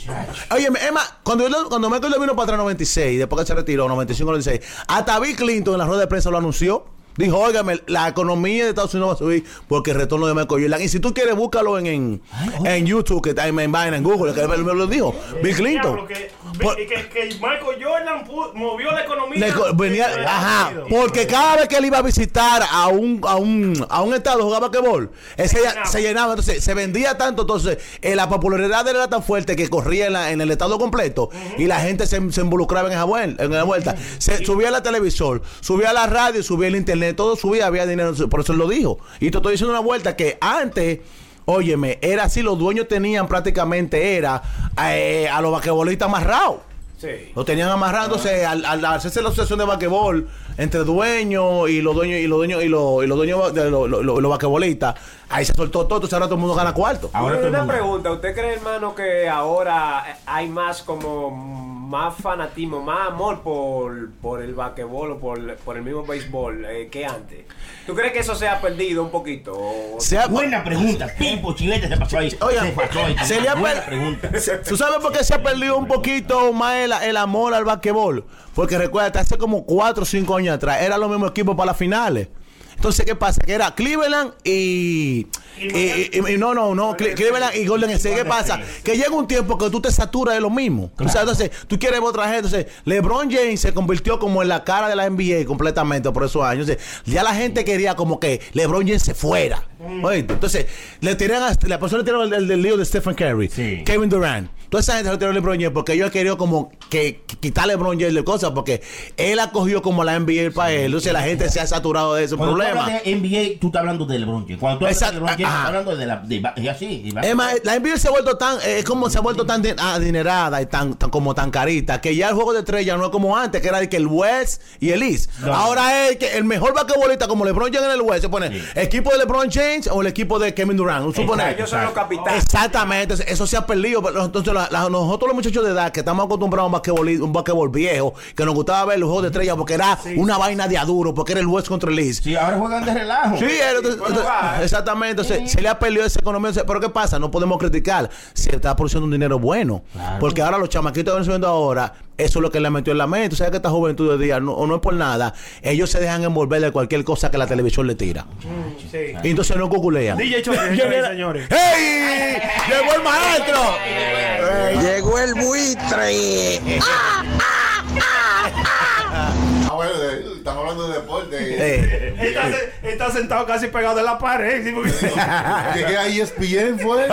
Oye, Emma, cuando, yo- cuando Michael Jordan vino para atrás en 96, después que se retiró, 95, 96, hasta Bill Clinton en la rueda de prensa lo anunció. Dijo, óigame, la economía de Estados Unidos va a subir porque el retorno de Michael Jordan. Y si tú quieres, búscalo en, en, en YouTube, que está en, en, en Google, que él me lo dijo. Bill Clinton. Que, Por- que, que Michael Jordan movió la economía. Le venía- ajá, porque cada vez que él iba a visitar a un, a un, a un estado jugaba basquetbol, ese ya- llenaba. se llenaba, entonces se vendía tanto, entonces eh, la popularidad de él era tan fuerte que corría en, la- en el estado completo y la gente se, se involucraba en esa, vuel- en esa vuelta. Se, subía la televisor, subía la radio, subía el internet, todo subía, había dinero, por eso él lo dijo. Y te estoy diciendo una vuelta que antes... Óyeme, era así, los dueños tenían prácticamente, era eh, a los basquetbolistas amarrados. Sí. Lo tenían amarrado, entonces al, al hacerse la asociación de basquetbol entre dueños y los dueños y los dueños y los, y los dueños de los, los, los- los basquetbolistas, ahí se soltó todo, entonces ahora todo el mundo gana cuarto. Ahora una pregunta, ¿usted cree, hermano, que ahora hay más como más fanatismo, más amor por, por el basquetbol o por, por el mismo béisbol eh, que antes? ¿Tú crees que eso se ha perdido un poquito? O- Se ha- Buena pregunta. Pipo Chilete se pasó ahí. Oiga, se pasó ahí. se le ha per- pregunta. se- ¿Tú sabes por qué se ha perdido un poquito más el, el amor al basquetbol? Porque recuerda, hace como 4 o 5 años atrás, eran los mismos equipos para las finales. Entonces, ¿qué pasa? Que era Cleveland y. y- y- y- no, no, no, Cle- Cleveland y Golden State. ¿Qué pasa? Que llega un tiempo que tú te saturas de lo mismo. O sea, entonces, tú quieres ver otra gente. Entonces, LeBron James se convirtió como en la cara de la NBA completamente por esos años. Entonces, ya la gente quería como que LeBron James se fuera. Oíste, Entonces, le tiran a, la persona le tiraron el, el lío de Stephen Curry, Sí. Kevin Durant. Toda esa gente se lo tiró a LeBron James porque ellos querían como que, que quitarle a LeBron James de cosas porque él acogió como la NBA para él. Entonces, la gente se ha saturado de ese Cuando tú problema. hablas de NBA, tú estás hablando de LeBron James. Cuando tú hablas de LeBron James, estás hablando de la. De, así. y va- Es más, la NBA se ha vuelto tan, eh, es como se ha vuelto tan de- adinerada y tan, tan como tan carita, que ya el juego de estrella no es como antes, que era de que el West y el East. No. Ahora es que el mejor basquetbolista como LeBron James en el West se pone Sí. equipo de LeBron James o el equipo de Kevin Durant. Supone, Ellos son los capitanes. Exactamente, eso se ha perdido. pero Entonces, la- la- nosotros los muchachos de edad que estamos acostumbrados a un basquetbol, un basquetbol viejo, que nos gustaba ver los juegos de estrella porque era una vaina de aduro, porque era el West contra el East. Sí, ahora juegan de relajo. Sí, era- entonces- bueno, entonces- va. exactamente. Entonces, se le ha perdido esa economía. Pero ¿qué pasa? No podemos criticar si está produciendo un dinero bueno. Porque ahora los chamaquitos que están subiendo ahora, eso es lo que le metió en la mente. ¿Sabes que esta juventud de día no, o no es por nada? Ellos se dejan envolver de cualquier cosa que la televisión le tira. Sí. Y entonces no cuculean. DJ Choque, ¿Quién señores. ¡Hey! ¡Llegó el maestro! Llegó el buitre. Ah, bueno, de- estamos hablando de deporte. Eh, Está, se- está sentado casi pegado de la pared. ¿sí? Llegué a E ESPN, fue.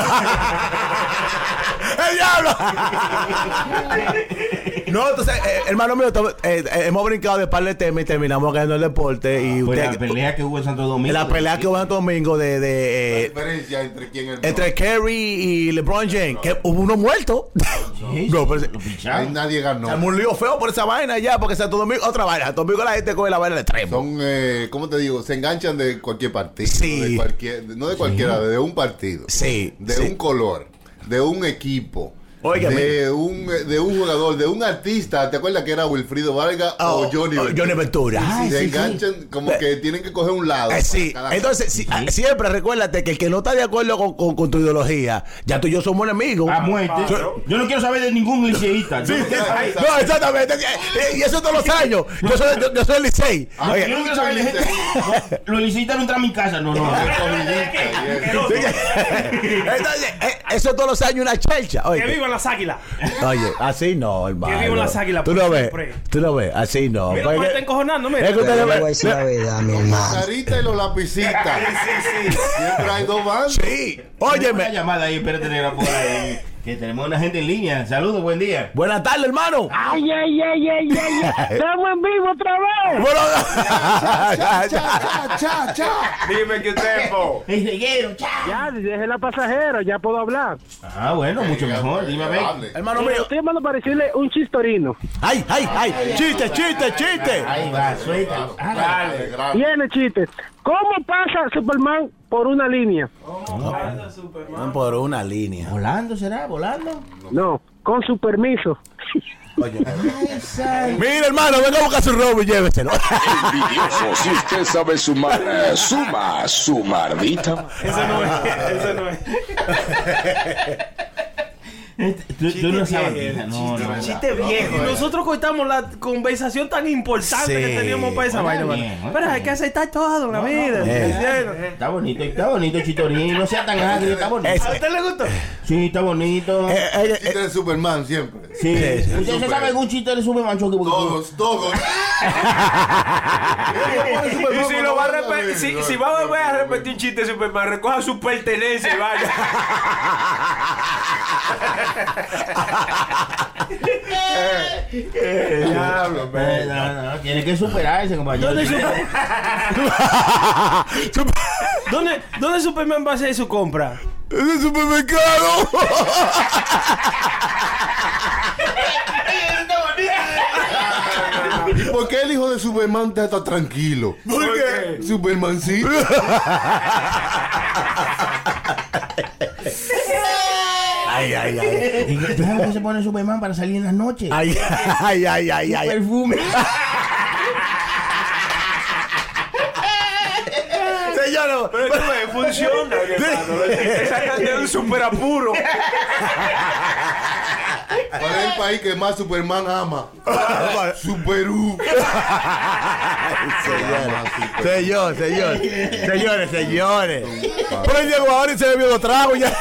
¡El diablo! no, entonces, eh, hermano mío, eh, eh, hemos brincado de par de temas y terminamos ganando el deporte. Y Pues usted, la pelea que hubo en Santo Domingo. la pelea que hubo en Santo Domingo de, La de eh, diferencia entre quién es el entre Kerry y LeBron James, que hubo uno muerto. No, pero- lo Ahí nadie ganó. Se un lío feo por esa vaina ya, porque Santo Domingo, otra vaina. Santo Domingo la gente coge la vaina de extremo. Son, eh, ¿cómo te digo? Se enganchan de cualquier partido. Sí. De cualquier, no de cualquiera, de un partido. Sí, De sí. un color. De un equipo. Óigame. de un, de un jugador, de un artista. ¿Te acuerdas que era Wilfrido Vargas Oh, o Johnny oh, Ventura? Johnny Ventura. Ay, se sí, enganchan como que tienen que coger un lado. Eh, sí, entonces si- siempre recuérdate que el que no está de acuerdo con, con- con tu ideología, ya tú y yo somos enemigos. A muerte. Yo- Yo no quiero saber de ningún liceísta. No exactamente. Eh, Y eso todos los años. Yo soy, yo, yo soy el Licey. Ah, Oye, Yo no quiero saber de gente. Los liceístas no entran a mi casa. No, no. Entonces, eh, eso todos los años una chelcha. Que Oye, las águilas. oye, así no, hermano. vivan las águilas Tú lo ves, siempre. tú lo ves, así no. Mira Porque- cómo está encojonando, mira. es que ustedes Yo le voy a ven- decir la verdad, mi hermano. Carita y los lapicitas. Siempre hay dos bandos. Sí, Una óyeme. llamada ahí, espérate, negra, por ahí. Que tenemos una gente en línea. Saludos, buen día. Buenas tardes, hermano. Ay, ay, ay, ay, ay. Estamos en vivo otra vez. Bueno, Cha, cha, cha, cha. Dime qué tiempo. Ya, dejé la pasajera, ya puedo hablar. Ah, bueno, mucho mejor. Dime a ver. Hable. hermano Mira, mío. estoy llamando para decirle un chistorino. Ay, ay, ay. Chiste, chiste, chiste. Ahí va, suelta. Viene chiste. ¿Cómo pasa Superman por una línea? Por una línea. ¿Volando será? ¿Volando? No, con su permiso. Mira, hermano, venga a buscar su robo y lléveselo. Envidioso, si usted sabe sumar, eh, suma su mardita. Ese no es. Ese no es. Este, Tú, tú no sabes. No, no, no. Chiste viejo. Nosotros cortamos la conversación tan importante Sí. que teníamos para esa vaina. Pero hay que aceptar todo en la vida. Eh. Está bonito, está bonito, Chitorino. No sea tan agrio, está bonito. ¿A usted le gustó? Sí, está bonito. Eh, eh, Chiste de Superman siempre. Sí. ¿Usted se sabe algún chiste de Superman Chucky? Porque- Todos, todos. Y si lo va a repetir, si, si va a volver a repetir un chiste de Superman, recoja su pertenencia y vaya. Diablo, Eh, no, no, tiene que superarse, compañero. ¿Dónde, Super- ¿Dónde, ¿Dónde Superman va a hacer su compra? ¡En el supermercado! ¿Y por qué el hijo de Superman está tan tranquilo? ¿Por qué? Supermancito. Ay, ay, ay. ¿Y ¿Tú sabes qué se pone Superman para salir en las noches? Ay, ay, ay, ay, ay. Perfume. Señor, Pero tú ves, funciona, hermano. Te sacan de un super apuro. ¿Cuál es el país que más Superman ama? Superú. Señor, señor. Señores, señores. Pero él llegó ahora y se bebió los tragos ya.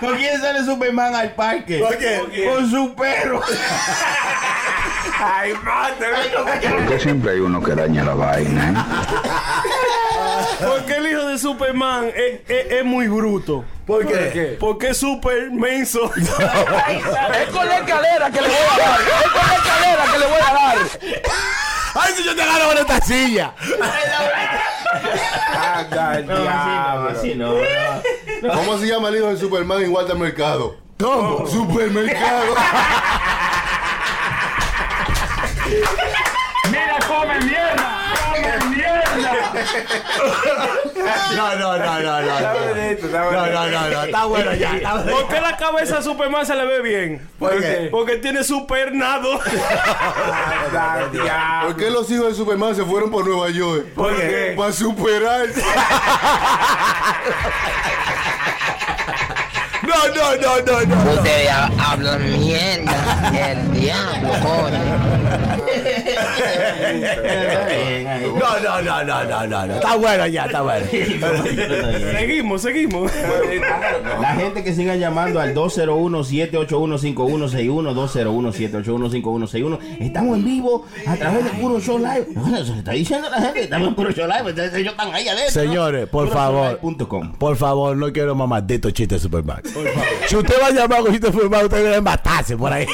¿Con quién sale Superman al parque? ¿Con quién? Con su perro. Ay, mate. Porque siempre hay uno que daña la vaina. ¿eh? Porque el hijo de Superman es, es- es muy bruto. ¿Por qué? Porque es super menso. Es con la escalera que le voy a dar. Es con la escalera que le voy a dar. Ay, si yo te agarro con esta silla. Anda, el No, así no, así no. ¿Cómo se llama el hijo de Superman igual de mercado? ¿Cómo? Supermercado. Mira, come mierda. Come mierda. No, no, no, no, no. Está No, bonito, está no, bonito. no, no, no. Está bueno ya. Está bueno. ¿Por qué la cabeza de Superman se le ve bien? ¿Por qué? Porque tiene supernado. ¿Por qué los hijos de Superman se fueron por Nueva York? ¿Por qué? Para superar. No, no, no, no, no. Ustedes hablan mierda. El diablo, coño. No, no, no, no, no, no, no. Está bueno ya, está bueno. seguimos, seguimos. La gente que siga llamando al 201-781-5161, 201-781-5161. Estamos en vivo a través de Puro Show Live. Bueno, se le está diciendo a la gente que estamos en Puro Show Live. Entonces ellos están ahí adentro. Señores, por favor. Por favor, no quiero más malditos chistes de Superman. Si usted va a llamar con chistes de Superman, usted debe matarse por ahí.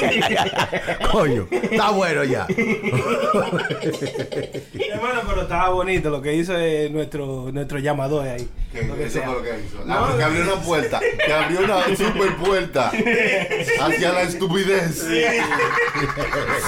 Coño, está bueno ya. Hermano, pero estaba bonito lo que hizo eh, nuestro, nuestro llamador ahí. Lo que Eso sea. fue lo que hizo. Ah, que abrió una puerta. Que abrió una super puerta hacia la estupidez.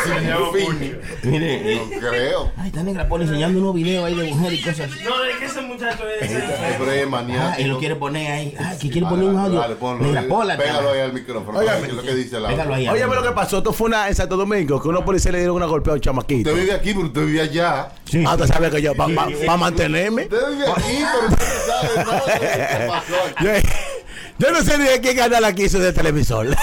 Sin fin. Mire, No creo. ay, está negra pone enseñando unos videos ahí de mujeres y cosas así. No, es que ese muchacho es. Hombre, Ah, maniático. y lo quiere poner ahí. Ah, que quiere poner un audio. Dale, ponlo. Pola. Pégalo ahí al micrófono. Es lo que dice la Pégalo ahí. Oye, pero lo que pasó, esto fue una, en Santo Domingo, que unos policías le dieron una golpeada un chamaquito. Usted vive aquí, pero usted vive allá. Sí. Ah, tú sabes que yo, para mantenerme. Usted vive aquí, pero usted no sabe nada de lo que pasó aquí. Yo, no sé ni de qué canal aquí hizo de televisor.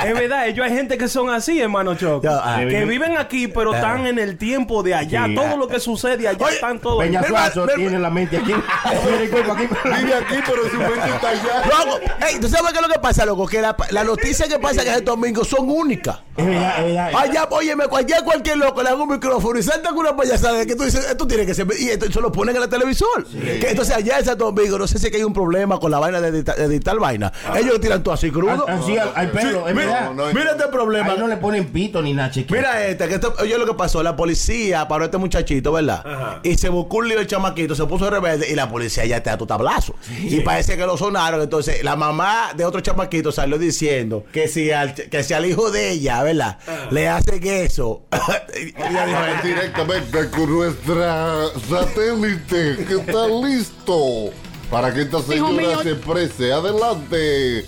Es verdad, ellos hay gente que son así, hermano Choco. Ah. que viven aquí, pero están en el tiempo de allá. Sí, Todo ah. lo que sucede allá Oye, están todos. Peña Suazo tiene la mente aquí. Tiene el cuerpo aquí. Vive aquí, pero su mente está allá. Loco, ¿tú sabes qué es lo que pasa, loco? Que la, la noticia que pasa en Santo Domingo son únicas. Es verdad, es verdad. Allá, óyeme, allá cualquier loco le haga un micrófono y salta con una payasada que tú dices, esto tiene que ser. Y esto, eso lo ponen en el televisor. Que entonces allá en Santo Domingo, no sé si es que hay un problema con la vaina de editar, de editar vaina. Ellos lo tiran todo así crudo. Así al, al pelo, mira, verdad. no, no, mira este problema. Ahí no le ponen pito ni nada, chequeo. Mira este, que esto, oye lo que pasó, la policía paró a este muchachito, ¿verdad? Y se buscó un lío el chamaquito, se puso rebelde y la policía ya te da tu tablazo. Y parece que lo sonaron, entonces la mamá de otro chamaquito salió diciendo que si al, que si al hijo de ella, ¿verdad? Le hacen eso. ella dijo, Directamente con nuestra satélite que está listo para que esta señora se exprese. Adelante.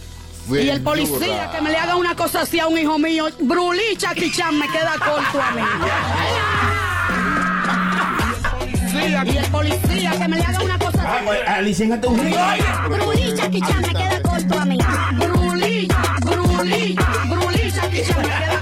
Y el policía que me le haga una cosa así a un hijo mío, Brulí Chaquichán me queda corto a mí. Y el policía que me le haga una cosa Ah, así. pues, Alicéngate un río. Brulí Chaquichán me queda corto a mí. Brulí, Brulí, Brulí Chaquichán me queda corto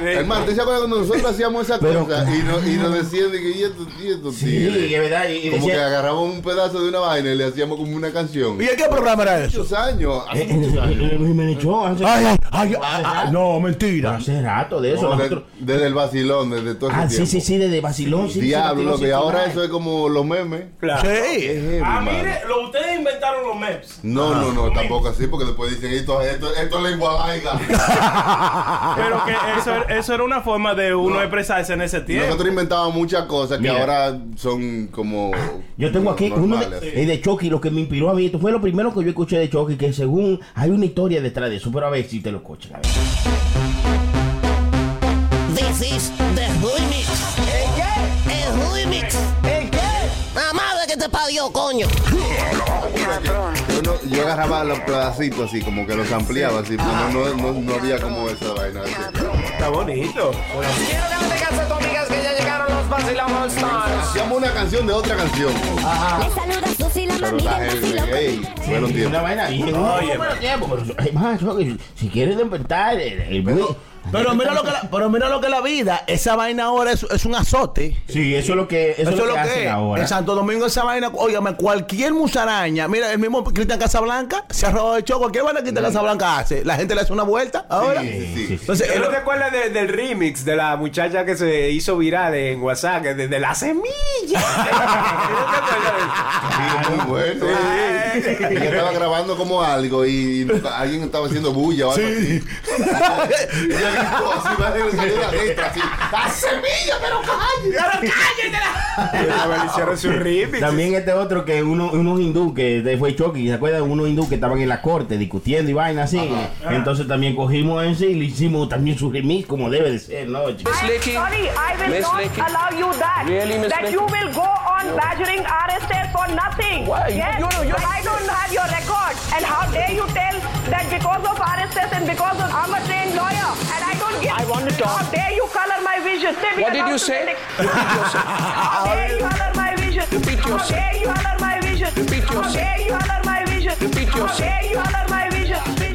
Ay, Hermano, ¿te se acuerdas cuando nosotros hacíamos esa Pero- cosa y, no, y nos decían de que y esto, y esto, Sí, es verdad. Y, y Como que agarramos un pedazo de una vaina y le hacíamos como una canción. ¿Y en qué programa era eso? Muchos años. hace eh, muchos años. eh, Luis Jiménez Show, hace- Ay, ay, ay, ay, ay, no, mentira. Hace rato de eso. No, de- nosotros- desde el vacilón, desde todo ese Ah, sí, tiempo. sí, sí, desde Basilón. Sí, Diablo, sí, ahora eso es como los memes. Claro. Sí. Heavy, Ah, mire, lo, ustedes inventaron los memes. No, no, no, tampoco así, porque después dicen esto, esto, esto es lengua laiga. Pero que eso, eso era una forma de uno expresarse en ese tiempo. Nosotros inventábamos muchas cosas que Mira. ahora son como. Yo tengo aquí uno de, eh, de Chucky, lo que me inspiró a mí. Esto fue lo primero que yo escuché de Chucky, que según hay una historia detrás de eso. Pero a ver si te lo escuchan. A ver. This is the remix. ¿El qué? El remix. ¿El qué? La madre que te parió, coño. Yo, no- yo agarraba los pedacitos así, como que los ampliaba así, pero no, no, no, no había como esa vaina. así. Está bonito. Quiero que le digas a tus amigas que ya llegaron los Vacilón All Stars. Hacíamos una canción de otra canción. Me saluda Susi la Pero mami está del. Ey, buenos Una tiempos. vaina. Oye, tiempo. Si quieres despertar, el, el- Pero mira lo que la, pero mira lo que la vida, esa vaina ahora es, es un azote. Sí, eso es lo que, eso es lo que hacen es. ahora. En Santo Domingo esa vaina, óigame, cualquier musaraña, mira, el mismo Cristian Casablanca se ha robado de show, cualquier vaina que Cristian Casablanca hace, la gente le hace una vuelta ahora. Sí, sí. Entonces, ¿Tú es no lo- te acuerdas de- del remix de la muchacha que se hizo viral en WhatsApp? que Desde la semilla. Sí, muy bueno. Y yo estaba grabando como algo y alguien estaba haciendo bulla o algo así. Y ella gritó así, va a salir la letra así. ¡La semilla, pero cállate! Su remix. También este otro que uno, unos hindú que fue Chucky, ¿se acuerdan? Unos hindú que estaban en la corte discutiendo y vaina así. Entonces también cogimos en sí y le hicimos también su remix como debe de ser, ¿no? I will not allow you that. Really, that you will go on badgering RSS for nothing. Why? You- Yes, you you're- I don't have your record. And how dare you tell that because of RSS and because of I'm a trained lawyer and I don't give. I want to talk. How dare you color my vision? What did you say? Repeat yourself. How dare you color my vision? Repeat How dare you color my vision? Repeat How dare you color my vision? Repeat How dare you color my vision?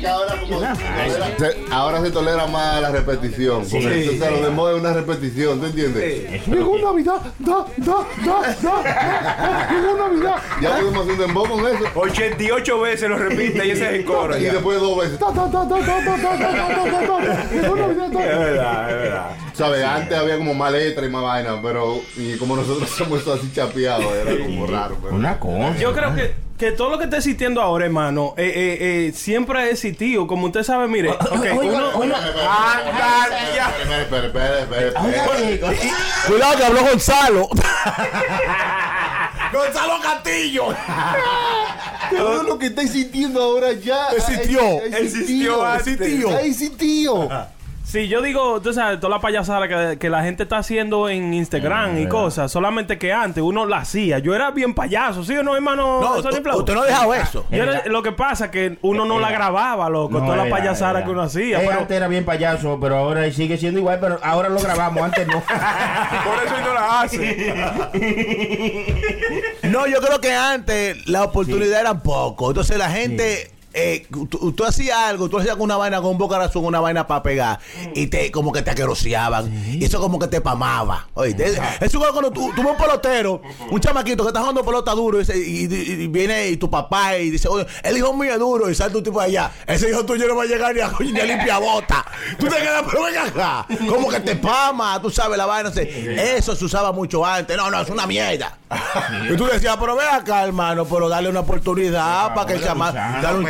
Ahora, como, se, ahora, se, tolera más la repetición. Porque sí, sí, lo demás es una repetición, ¿tú entiendes? Llegó. Navidad, da, da, da, da, llegó Navidad. Ya pudimos hacer un dembow con eso. 88 veces lo repite y ese es el coro. Y ya. después dos veces. Da, da, da, da, da, da, da, llegó Navidad, da. Es verdad, es verdad. ¿Sabes? Antes había como más letra y más vaina, pero y como nosotros somos así chapeados, era como raro. Pero, una cosa. Yo creo que que todo lo que está existiendo ahora, hermano, eh, eh, eh, siempre ha existido. Como usted sabe, mire, ok, Oiga, uno, oiga, Anda, ya. Espera, espera, espera, espera, espera. oiga, oiga. Cuidado que habló Gonzalo. Gonzalo Castillo. Todo lo que estáis sintiendo ahora ya Existió. Existió. Existió. Existió. Sí, yo digo, tú sabes, toda la payasada que, que la gente está haciendo en Instagram y cosas, solamente que antes uno la hacía. Yo era bien payaso, ¿sí o no, hermano? No, Sony tú- Flow? usted no ha dejado eso. Yo era- lo que pasa es que uno no la grababa, loco, No, toda la era, payasada era. que uno hacía. Eh, pero- Antes era bien payaso, pero ahora sigue siendo igual, pero ahora lo grabamos, antes no. Por eso él no la hace. No, yo creo que antes la oportunidad era poco. Entonces la gente. Eh, tú, tú hacías algo, tú hacías una vaina con boca razón, una vaina para pegar, y te como que te aqueroseaban, y eso como que te pamaba. Oíste, eso es como cuando tú, tú ves un pelotero, un chamaquito que está jugando pelota duro, y, dice- y- y- y viene y tu papá y dice, oye, el hijo mío es duro, y sale tu tipo allá, ese hijo tuyo no va a llegar ni a, ni a limpiar bota. Tú te quedas, pero venga acá, como que te pama, tú sabes la vaina. sé. Eso se usaba mucho antes, no, no, es una mierda. Y tú decías, pero ve acá, hermano, pero dale una oportunidad para que el chamaco, dale un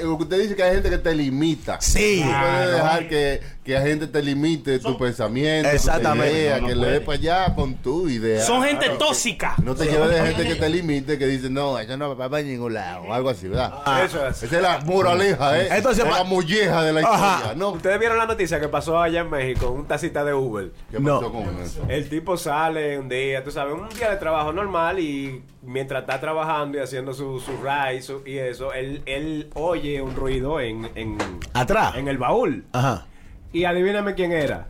Eh, Usted dice que hay gente que te limita. Sí. No puedes dejar que, que la gente te limite tu pensamiento, Exactamente. tu idea, No, no que le dé para allá con tu idea. Son gente tóxica. No te lleves de gente que te limite, que dice, no, eso no va para ningún lado, o algo así, ¿verdad? Eso es. Esa es la moraleja, ¿eh? Entonces, es la molleja de la Ajá. historia. No, Ustedes vieron la noticia que pasó allá en México, un tacita de Uber. ¿Qué No. pasó con eso? El tipo sale un día, tú sabes, un día de trabajo normal y mientras está trabajando y haciendo su, su ride su- y eso, él, él oye un ruido en, en, Atrás. en el baúl. Ajá. Y adivíname quién era.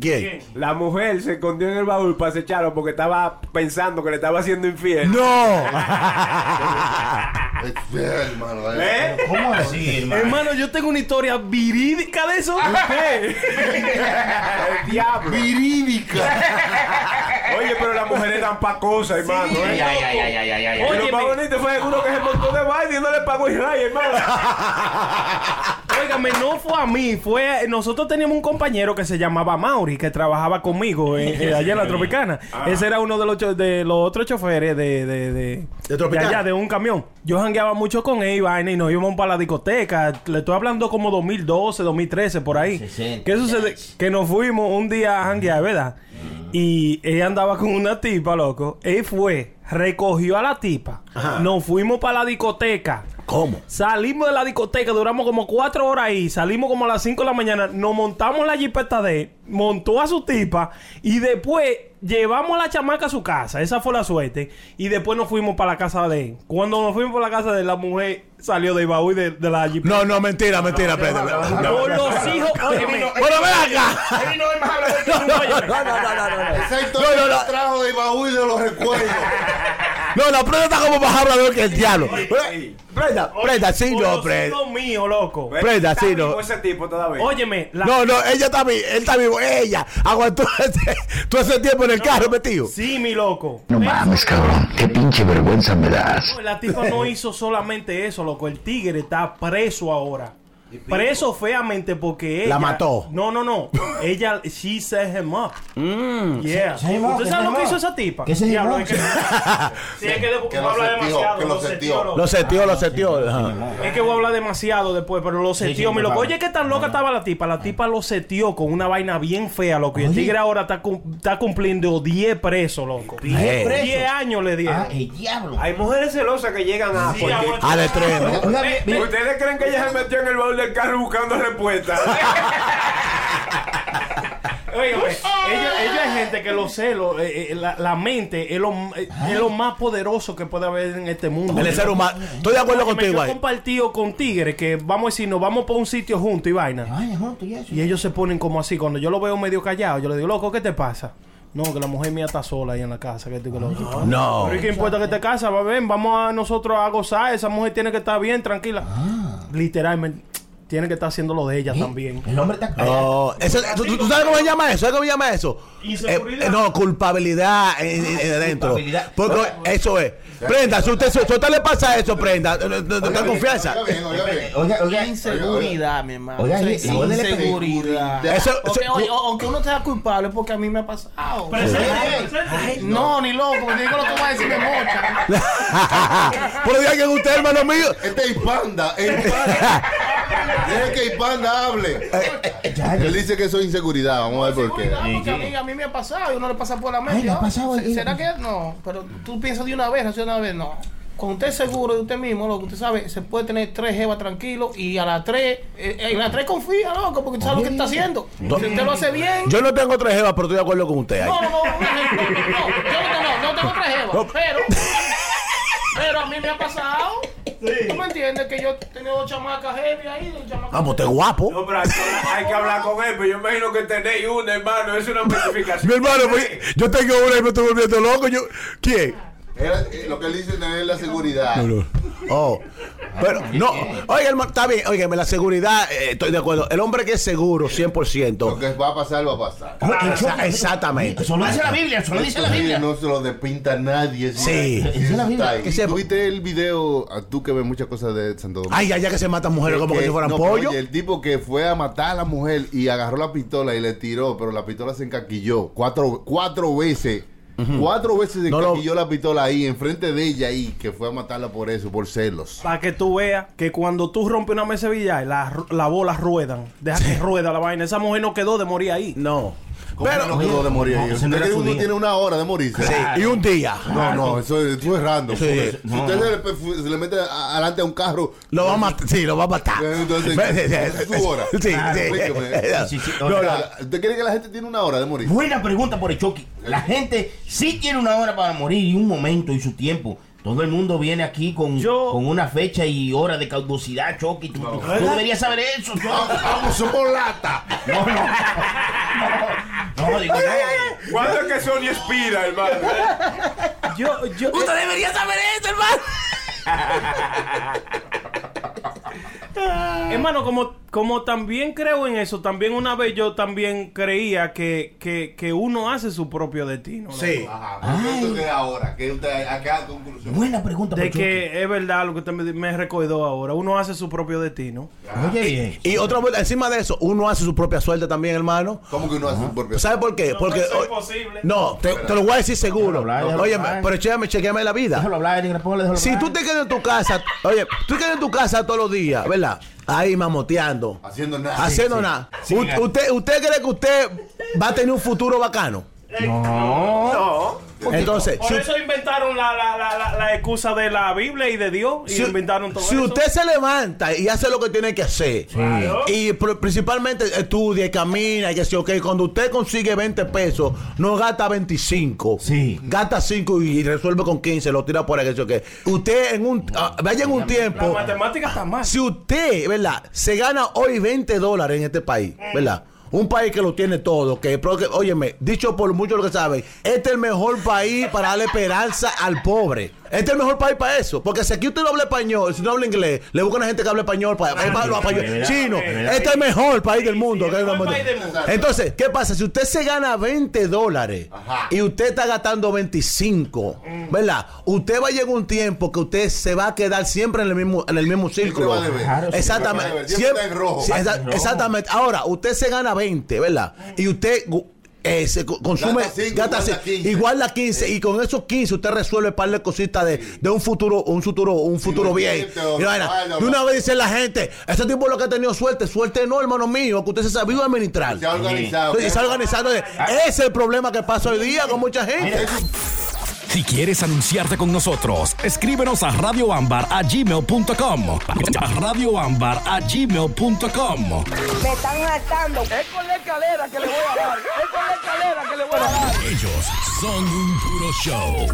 ¿Quién? La mujer se escondió en el baúl para acecharlo porque estaba pensando que le estaba haciendo infiel. No. Es hermano. ¿eh? ¿Eh? ¿Cómo así, hermano? Hermano, yo tengo una historia verídica de eso. ¿Qué? El diablo. Virídica. Oye, pero las mujeres dan pa' cosas, hermano. Ay, ¿eh? ay, ay, ay, ay, ay, ay. Y lo más bonito fue uno que se montó de baile y no le pagó Israel, hermano. Óigame, no fue a mí, fue nosotros teníamos un compañero que se llamaba Mauri que trabajaba conmigo en- en- allá en la Tropicana. Ese era uno de los cho- de los otros choferes de de, de, ¿De Tropicana? allá de un camión. Yo jangueaba mucho con él y vaina y nos íbamos para la discoteca. Le estoy hablando como 2012, 2013 por ahí. ¿Qué sucede? Que nos fuimos un día a janguear, ¿verdad? Y ella andaba con una tipa, loco. Él fue, recogió a la tipa. Nos fuimos para la discoteca. ¿Cómo? Salimos de la discoteca, duramos como cuatro horas ahí, salimos como a las 5 de la mañana, nos montamos la jipeta de él, montó a su tipa y después llevamos a la chamaca a su casa, esa fue la suerte, y después nos fuimos para la casa de él. Cuando nos fuimos para la casa de él, la mujer salió de baúl de, de la jipeta. No, no, mentira, mentira, espérate. Por los hijos, Bueno, ven acá. Él no es más hablador que tú, No, no, no, no, no, no. Esa historia No, no, no. la trajo de baúl de los recuerdos. No, la prenda está como más hablador que el diablo. Prenda, prenda, sí, no, prenda. míos, loco. Prenda, sí, no. ese tipo todavía. Óyeme, la- No, no, ella está viva, él está vivo, ella aguantó ese, todo ese tiempo en el carro metido. Sí, mi loco. No mames, cabrón. Qué pinche vergüenza me das. No, La tipa no hizo solamente eso, loco. El tigre está preso ahora. Preso feamente porque ella... La mató. No, no, no. Ella, she set him up. Mm. Yeah. Se- se him up, ¿Usted sabe lo que hizo esa tipa? Que se Diablo, es que... Sí, es que después Que voy a lo hablar demasiado. que lo setió. Lo setió, lo setió. Es que voy a hablar demasiado después, pero lo setió, sí, mi loco. por Oye, qué tan loca estaba la tipa. La tipa lo setió con una vaina bien fea, loco. Y el tigre ahora está, cum- está cumpliendo 10 presos, loco. Eh. 10 años le dieron. Ah, el diablo. Hay mujeres celosas que llegan a. Sí, porque-. Al extremo. ¿Ustedes creen que ella se metió en el baúl del carro buscando respuestas? Óigame, ellos, ellos hay gente que los celos, eh, eh, la, la mente es lo, eh, es lo más poderoso que puede haber en este mundo. El ser humano. Estoy de acuerdo Óyeme, contigo Yo he compartido con tigres que vamos a decir, nos vamos para un sitio juntos y vaina. Ay, junto y eso. Y ellos se ponen como así. Cuando yo lo veo medio callado, yo le digo, loco, ¿qué te pasa? No, que la mujer mía está sola ahí en la casa. Que esto y que lo otro. No. Pero ¿y qué importa que te casa? Va, ven, vamos a nosotros a gozar. Esa mujer tiene que estar bien, tranquila. Literalmente, tiene que estar haciendo lo de ella también. El hombre está Oh, eso, ¿tú, tú- tú sabes cómo se llama eso? ¿Sabes cómo se llama eso? Inseguridad. Eh, eh, no, culpabilidad en adentro. Porque eso es. Prenda, si usted, si usted le pasa eso, prenda, tenga confianza. Oiga. Inseguridad, mi hermano. Oiga, inseguridad. Aunque uno sea culpable, porque a mí me ha pasado. No, ni loco, digo lo que voy a decir me mocha. Pero diga que usted, hermano mío. Este es Panda, es Panda. Deje que Panda hable. Él dice que eso es inseguridad. Vamos a ver por qué. Porque a mí, a mí me ha pasado y uno le pasa por la mente. ¿no? eh, ¿Será que no? Pero tú piensas de una vez, hace una vez, no. Cuando usted es seguro de usted mismo, loco, usted sabe, se puede tener tres jevas tranquilos y a las tres, eh, en las tres confía, loco, porque usted sabe lo que está haciendo. Si usted lo hace bien. Yo no tengo tres jevas, pero estoy de acuerdo con usted ahí. No, no, no, un ejemplo. No, yo no, no, no tengo tres jevas, No. pero. Pero a mí me ha pasado. ¿Tú me entiendes? Que yo he tenido dos chamacas heavy ahí, dos chamacas. Ah, pues es guapo. No, pero hay que, hay que hablar con él, pero yo imagino que tenéis una, hermano. Es una especificación. Mi hermano, pues, yo tengo una y me estoy volviendo loco. Yo, ¿Quién? Era- eh, lo que él dice es la seguridad. No, no. Oh. Pero, no. Oiga, hermano, está bien. Óigame, la seguridad, eh, estoy de acuerdo. El hombre que es seguro, Lo 100%. que va a pasar, va a pasar. Exa- exactamente. Eso lo dice la Biblia, eso lo dice la Biblia. No se lo despinta nadie. Sí. Eso es la Biblia. Que se- ¿Tuviste el video? Tú que ves muchas cosas de Santo Domingo. Ay, allá que se matan mujeres como que si fueran no, pollo. oye, el tipo que fue a matar a la mujer y agarró la pistola y le tiró, pero la pistola se encaquilló cuatro, cuatro veces. Cuatro veces se No lo- encaquilló la pistola ahí, enfrente de ella ahí, que fue a matarla por eso, por celos. Para que tú veas que cuando tú rompes una mesa de billar, la, la bola ruedan. Deja que rueda la vaina. Esa mujer no quedó de morir ahí. No. ¿Cómo Pero- no quedó de morir? no, no ¿Usted era cree que su uno día. tiene una hora de morirse? Sí, y un día. No, no, eso, es- eso es random. Sí. Si usted se le, se le mete adelante a un carro, Lo va a matar. Sí, lo va a matar. Entonces, es su hora. Sí, sí. Explíqueme. Sí, sí, ¿usted cree que la gente tiene una hora de morir? Buena pregunta por el Chucky. La gente sí tiene una hora para morir y un momento y su tiempo. Todo el mundo viene aquí con, Yo- con una fecha y hora de caducidad, Chucky. Tú, tú- tú deberías saber eso, Chucky. Vamos, somos lata. No, no. No, no, digo, no. ¿Cuándo es que Sony expira, hermano? Yo, yo, Usted debería saber eso, hermano. Hermano, como, como también creo en eso, también una vez yo también creía que, que, que uno hace su propio destino. ¿no? Sí. Ajá, ¿pero ¿qué usted ahora? ¿Qué usted, ¿A qué conclusión? Buena pregunta De Chucky. que es verdad lo que usted me, me recordó ahora. Uno hace su propio destino. Oye, bien. Y otra vuelta, encima de eso, uno hace su propia suerte también, hermano. ¿Cómo que uno hace su propio? ¿Sabe por qué? Porque. eso es o- imposible. No, te, te lo voy a decir seguro. Oye, pero chéame, chequeame la vida. Hablar, Si tú te quedas en tu casa, oye, tú te quedas en tu casa todos los días, ¿verdad? Ahí mamoteando. Haciendo nada. Haciendo nada. U- usted, ¿Usted cree que usted va a tener un futuro bacano? No. No. Entonces, Por si, eso inventaron la, la, la, la, la excusa de la Biblia y de Dios. Y si- inventaron todo si eso. usted se levanta y hace lo que tiene que hacer, y pr- principalmente estudia y camina, y que sí, ok, cuando usted consigue 20 pesos, no gasta 25. Sí. Gasta 5 y resuelve con 15, lo tira por ahí, que. Usted en un, ah, vaya en un La tiempo. matemática está mal. Si usted, ¿verdad? Se gana hoy 20 dólares en este país, ¿verdad? Un país que lo tiene todo, que, que, óyeme, dicho por muchos lo que saben, este es el mejor país para darle esperanza al pobre. Este es el mejor país para eso. Porque si aquí usted no habla español, si no habla inglés, le buscan a gente que habla español para, para, para- chino. Este es el mejor país del mundo. sí, que el es mejor el país del mundo. Entonces, ¿qué pasa? Si usted se gana 20 dólares Ajá. y usted está gastando 25, ¿verdad? Usted va a llegar un tiempo que usted se va a quedar siempre en el mismo, en el mismo círculo. va a deber. Claro, sí. Exactamente. Siempre Siempre- está en rojo. Exactamente. Ahora, usted se gana 20, ¿verdad? Y usted eh, se co- consume, Gasta cinco, gasta guarda ci- 15. y guarda 15 y con esos 15 usted resuelve un par de cositas de, de un futuro, un futuro, un futuro bien. Y de una vez dice la gente, ese tipo lo que ha tenido suerte, suerte no, hermano mío, que usted se sabido administrar. Se ha organizado. Y se ha organizado. Ese es el problema que pasa hoy día con mucha gente. Si quieres anunciarte con nosotros, escríbenos a radioambar a gmail.com. A radioambar a gmail.com. Me están hartando. Es con la escalera que le voy a dar. Es con la escalera que le voy a dar. Ellos son un puro show.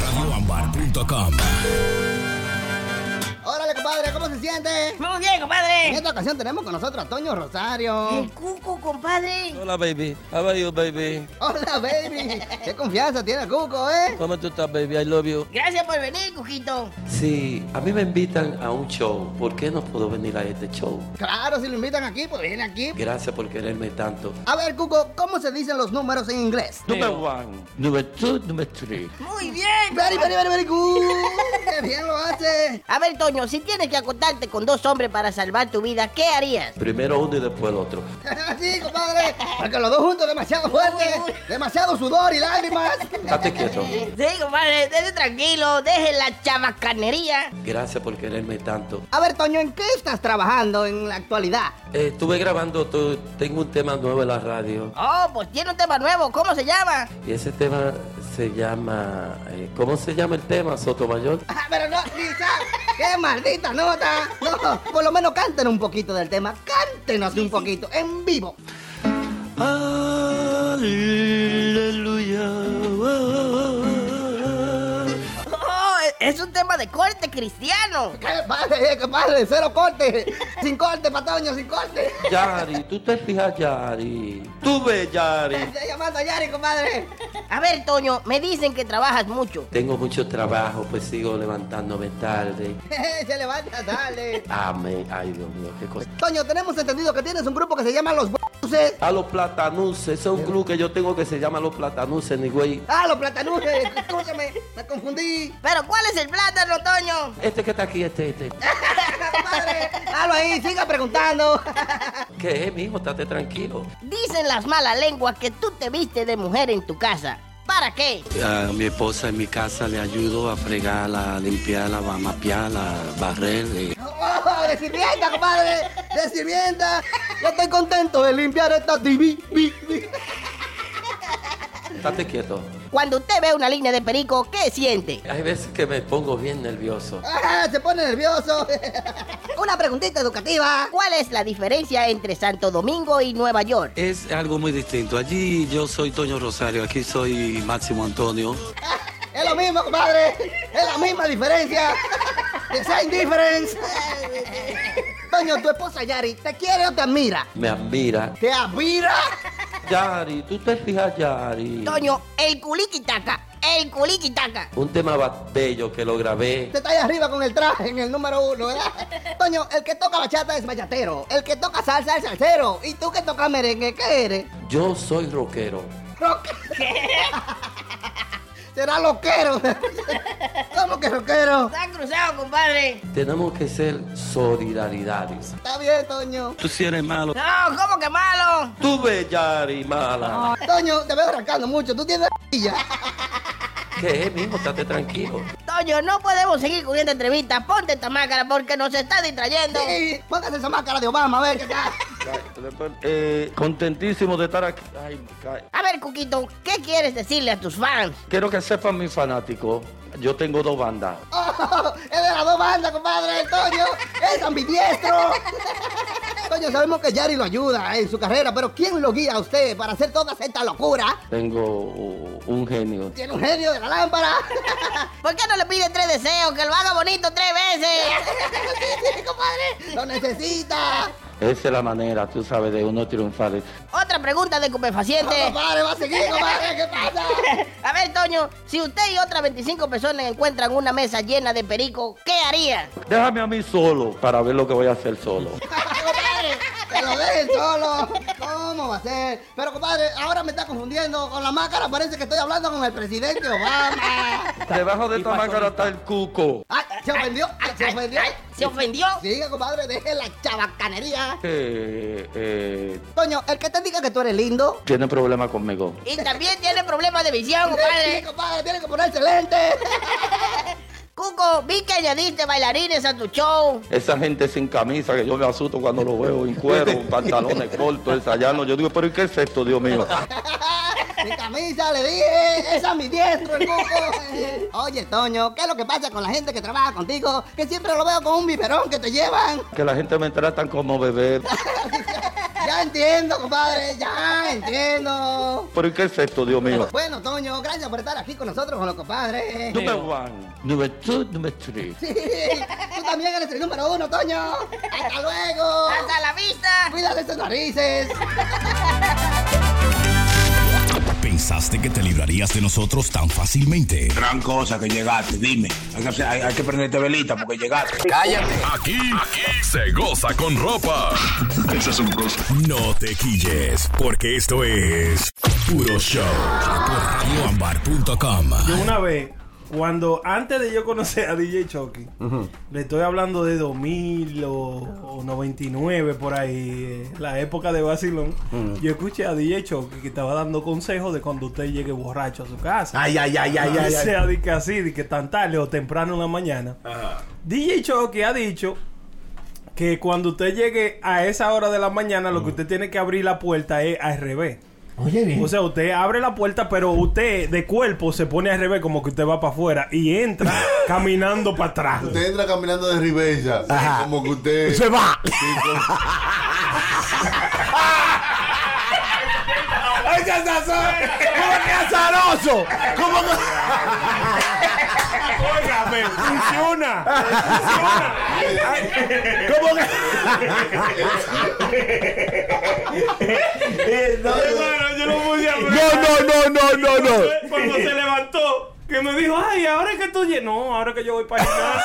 Radioambar.com. Compadre, ¿cómo se siente? Muy bien, En compadre. esta ocasión tenemos con nosotros a Toño Rosario. El cuco, compadre. Hola, baby. How are you, baby? Hola, baby. Qué confianza tiene el Cuco, ¿eh? ¿Cómo tú estás, baby? I love you. Gracias por venir, cuquito. Sí, a mí me invitan a un show. ¿Por qué no puedo venir a este show? Claro, si lo invitan aquí, pues viene aquí. Gracias por quererme tanto. A ver, Cuco, ¿cómo se dicen los números en inglés? Number one, number two, number three. Muy bien. Very, very, very, very good. Qué bien lo hace. A ver, Toño, si tienes que acostarte con dos hombres para salvar tu vida, ¿qué harías? Primero uno y después el otro. sí, compadre. Porque los dos juntos demasiado fuerte. Demasiado sudor y lágrimas. Estate quieto. Sí, compadre, déjese tranquilo, deje la chamacanería. Gracias por quererme tanto. A ver, Toño, ¿en qué estás trabajando en la actualidad? Eh, estuve grabando, tengo un tema nuevo en la radio. Oh, pues tiene un tema nuevo, ¿cómo se llama? Y ese tema se llama... eh, ¿Cómo se llama el tema, Sotomayor? Ah, pero no, Lisa, qué maldita nota. No, por lo menos canten un poquito del tema. Cántenos un poquito, en vivo. Es un tema de corte cristiano. ¿Qué padre, qué padre? Cero corte. Sin corte, Patoño, sin corte. Yari, tú te fijas, Yari. Tú ves, Yari. Estoy llamando a Yari, compadre. A ver, Toño, me dicen que trabajas mucho. Tengo mucho trabajo, pues sigo levantándome tarde. Se levanta, dale. Amén. Ay, Dios mío, qué cosa. Toño, tenemos entendido que tienes un grupo que se llama Los Buses. A los platanuses, es un club que yo tengo que se llama Los Platanuses, ni güey. Ah, los platanuses. Escúchame, me confundí. Pero, ¿cuál es el plátano, Toño? Este que está aquí, este, este. Compadre, halo ahí, siga preguntando. ¿Qué es, mijo? Estate tranquilo. Dicen las malas lenguas que tú te viste de mujer en tu casa. ¿Para qué? A mi esposa en mi casa le ayudo a fregar, a limpiar, a mapear, a barrer. eh. Oh, de sirvienta, compadre. De sirvienta. Yo estoy contento de limpiar esta TV. Estate quieto. Cuando usted ve una línea de perico, ¿qué siente? Hay veces que me pongo bien nervioso. Ah, se pone nervioso. Una preguntita educativa. ¿Cuál es la diferencia entre Santo Domingo y Nueva York? Es algo muy distinto. Allí yo soy Toño Rosario, aquí soy Máximo Antonio. Es lo mismo, compadre. Es la misma diferencia. The same difference. Toño, tu esposa Yari, ¿te quiere o te admira? Me admira. ¿Te admira? Yari, tú te fijas, Yari. Toño, el culiquitaca, el culiquitaca. Un tema bello que lo grabé. Te está ahí arriba con el traje en el número uno, ¿verdad? Toño, el que toca bachata es bachatero. El que toca salsa es salsero. ¿Y tú que tocas merengue, qué eres? Yo soy rockero. Rock. Será loquero. ¿Cómo que rockero? Está cruzado, compadre. Tenemos que ser solidaridades. Está bien, Toño. Tú sí eres malo. No, ¿cómo que malo? Tú Yari, mala. Toño, te veo arrancando mucho. Tú tienes ya. ¿Qué es, mijo? Estate tranquilo. Toño, no podemos seguir con esta entrevista. Ponte esta máscara porque nos está distrayendo. Sí, póngase esa máscara de Obama, a ver qué tal. Eh, contentísimo de estar aquí. Ay. A ver, Cuquito, ¿qué quieres decirle a tus fans? Quiero que sepan mis fanáticos. Yo tengo dos bandas. Oh, es de las dos bandas, compadre. El Toño es ambidiestro. Toño, sabemos que Yari lo ayuda en su carrera, pero ¿quién lo guía a usted para hacer toda esta locura? Tengo un genio. Tiene un genio de la lámpara. ¿Por qué no le pide tres deseos? Que lo haga bonito tres veces. sí, compadre. Lo necesita. Esa es la manera, tú sabes, de uno triunfar. Otra pregunta de Cupefaciente. No, compadre, va a seguir, compadre. ¿Qué pasa? A ver, Toño, si usted y otras 25 personas encuentran una mesa llena de perico, ¿qué haría? Déjame a mí solo para ver lo que voy a hacer solo. lo dejen solo. ¿Cómo va a ser? Pero, compadre, ahora me está confundiendo. Con la máscara parece que estoy hablando con el presidente Obama. Debajo de esta máscara está el cuco. Ay, ¿Se ofendió? Ay, ¿Se ofendió? ay, ¿se ofendió? Siga, compadre, deje la chabacanería. Eh, eh, Toño, el que te diga que tú eres lindo. tiene problema conmigo. Y también tiene problemas de visión, Sí, compadre. compadre, tiene que ponerse lente. Cuco, vi que añadiste bailarines a tu show. Esa gente sin camisa que yo me asusto cuando lo veo en cuero, pantalones cortos, ensayando. Yo digo, pero ¿y qué es esto, Dios mío? Mi camisa, le dije, esa es mi diestro, el coco. Oye, Toño, ¿qué es lo que pasa con la gente que trabaja contigo? Que siempre lo veo con un biberón que te llevan. Que la gente me tratan como bebé. Ya entiendo, compadre, ya entiendo. ¿Pero ¿y qué es esto, Dios mío? Bueno, Toño, gracias por estar aquí con nosotros, con los compadres. Number one, number two, number three. Sí, tú también eres el número uno, Toño. Hasta luego. Hasta la vista. Cuídate esas narices. ¿Pensaste que te librarías de nosotros tan fácilmente? Gran cosa que llegaste, dime. Hay que, hacer- hay- hay que prenderte velita porque llegaste. Cállate. Aquí, aquí se goza con ropa. Esas son cosas. No te quilles, porque esto es Puro Show por radioambar.com. Yo una vez, cuando antes de yo conocer a DJ Chucky, le estoy hablando de 2000 o, o 99 por ahí, eh, la época de Basilón, yo escuché a DJ Chucky que estaba dando consejos de cuando usted llegue borracho a su casa. Ay, ay, ay, ay, ay, sea, de que así, de que tan tarde o temprano en la mañana. DJ Chucky ha dicho que cuando usted llegue a esa hora de la mañana, lo que usted tiene que abrir la puerta es al revés. Oye, bien. O sea, usted abre la puerta, pero usted de cuerpo se pone al revés como que usted va para afuera y entra caminando para atrás. Usted entra caminando de reversa. Ajá. Como que usted. Se va. Sí, con- ¡Ay, qué azar- ¿Cómo que azaroso? ¿Cómo que.? Óigame, funciona. Funciona. ¿Cómo que.? No, no, no, no, no, no. Cuando se levantó, que me dijo, ay, ahora es que tú lle-". No, ahora que yo voy para allá.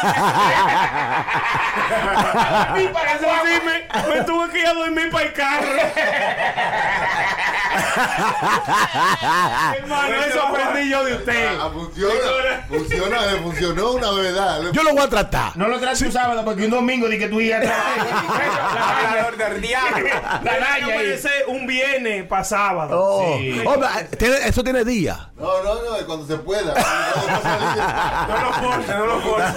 y para eso sí me, me tuve que ir a dormir para el carro. Hermano, eso aprendí yo de usted. Ah, funciona. Funciona, eh, funcionó una verdad. Yo lo voy a tratar. No lo trates un sábado porque un domingo di que tú ibas a Hablador del diablo. La ahí. Parece un viernes para sábado. Oh. Sí. Tiene- eso tiene día. No, no, no, cuando se pueda. No lo force, no lo force.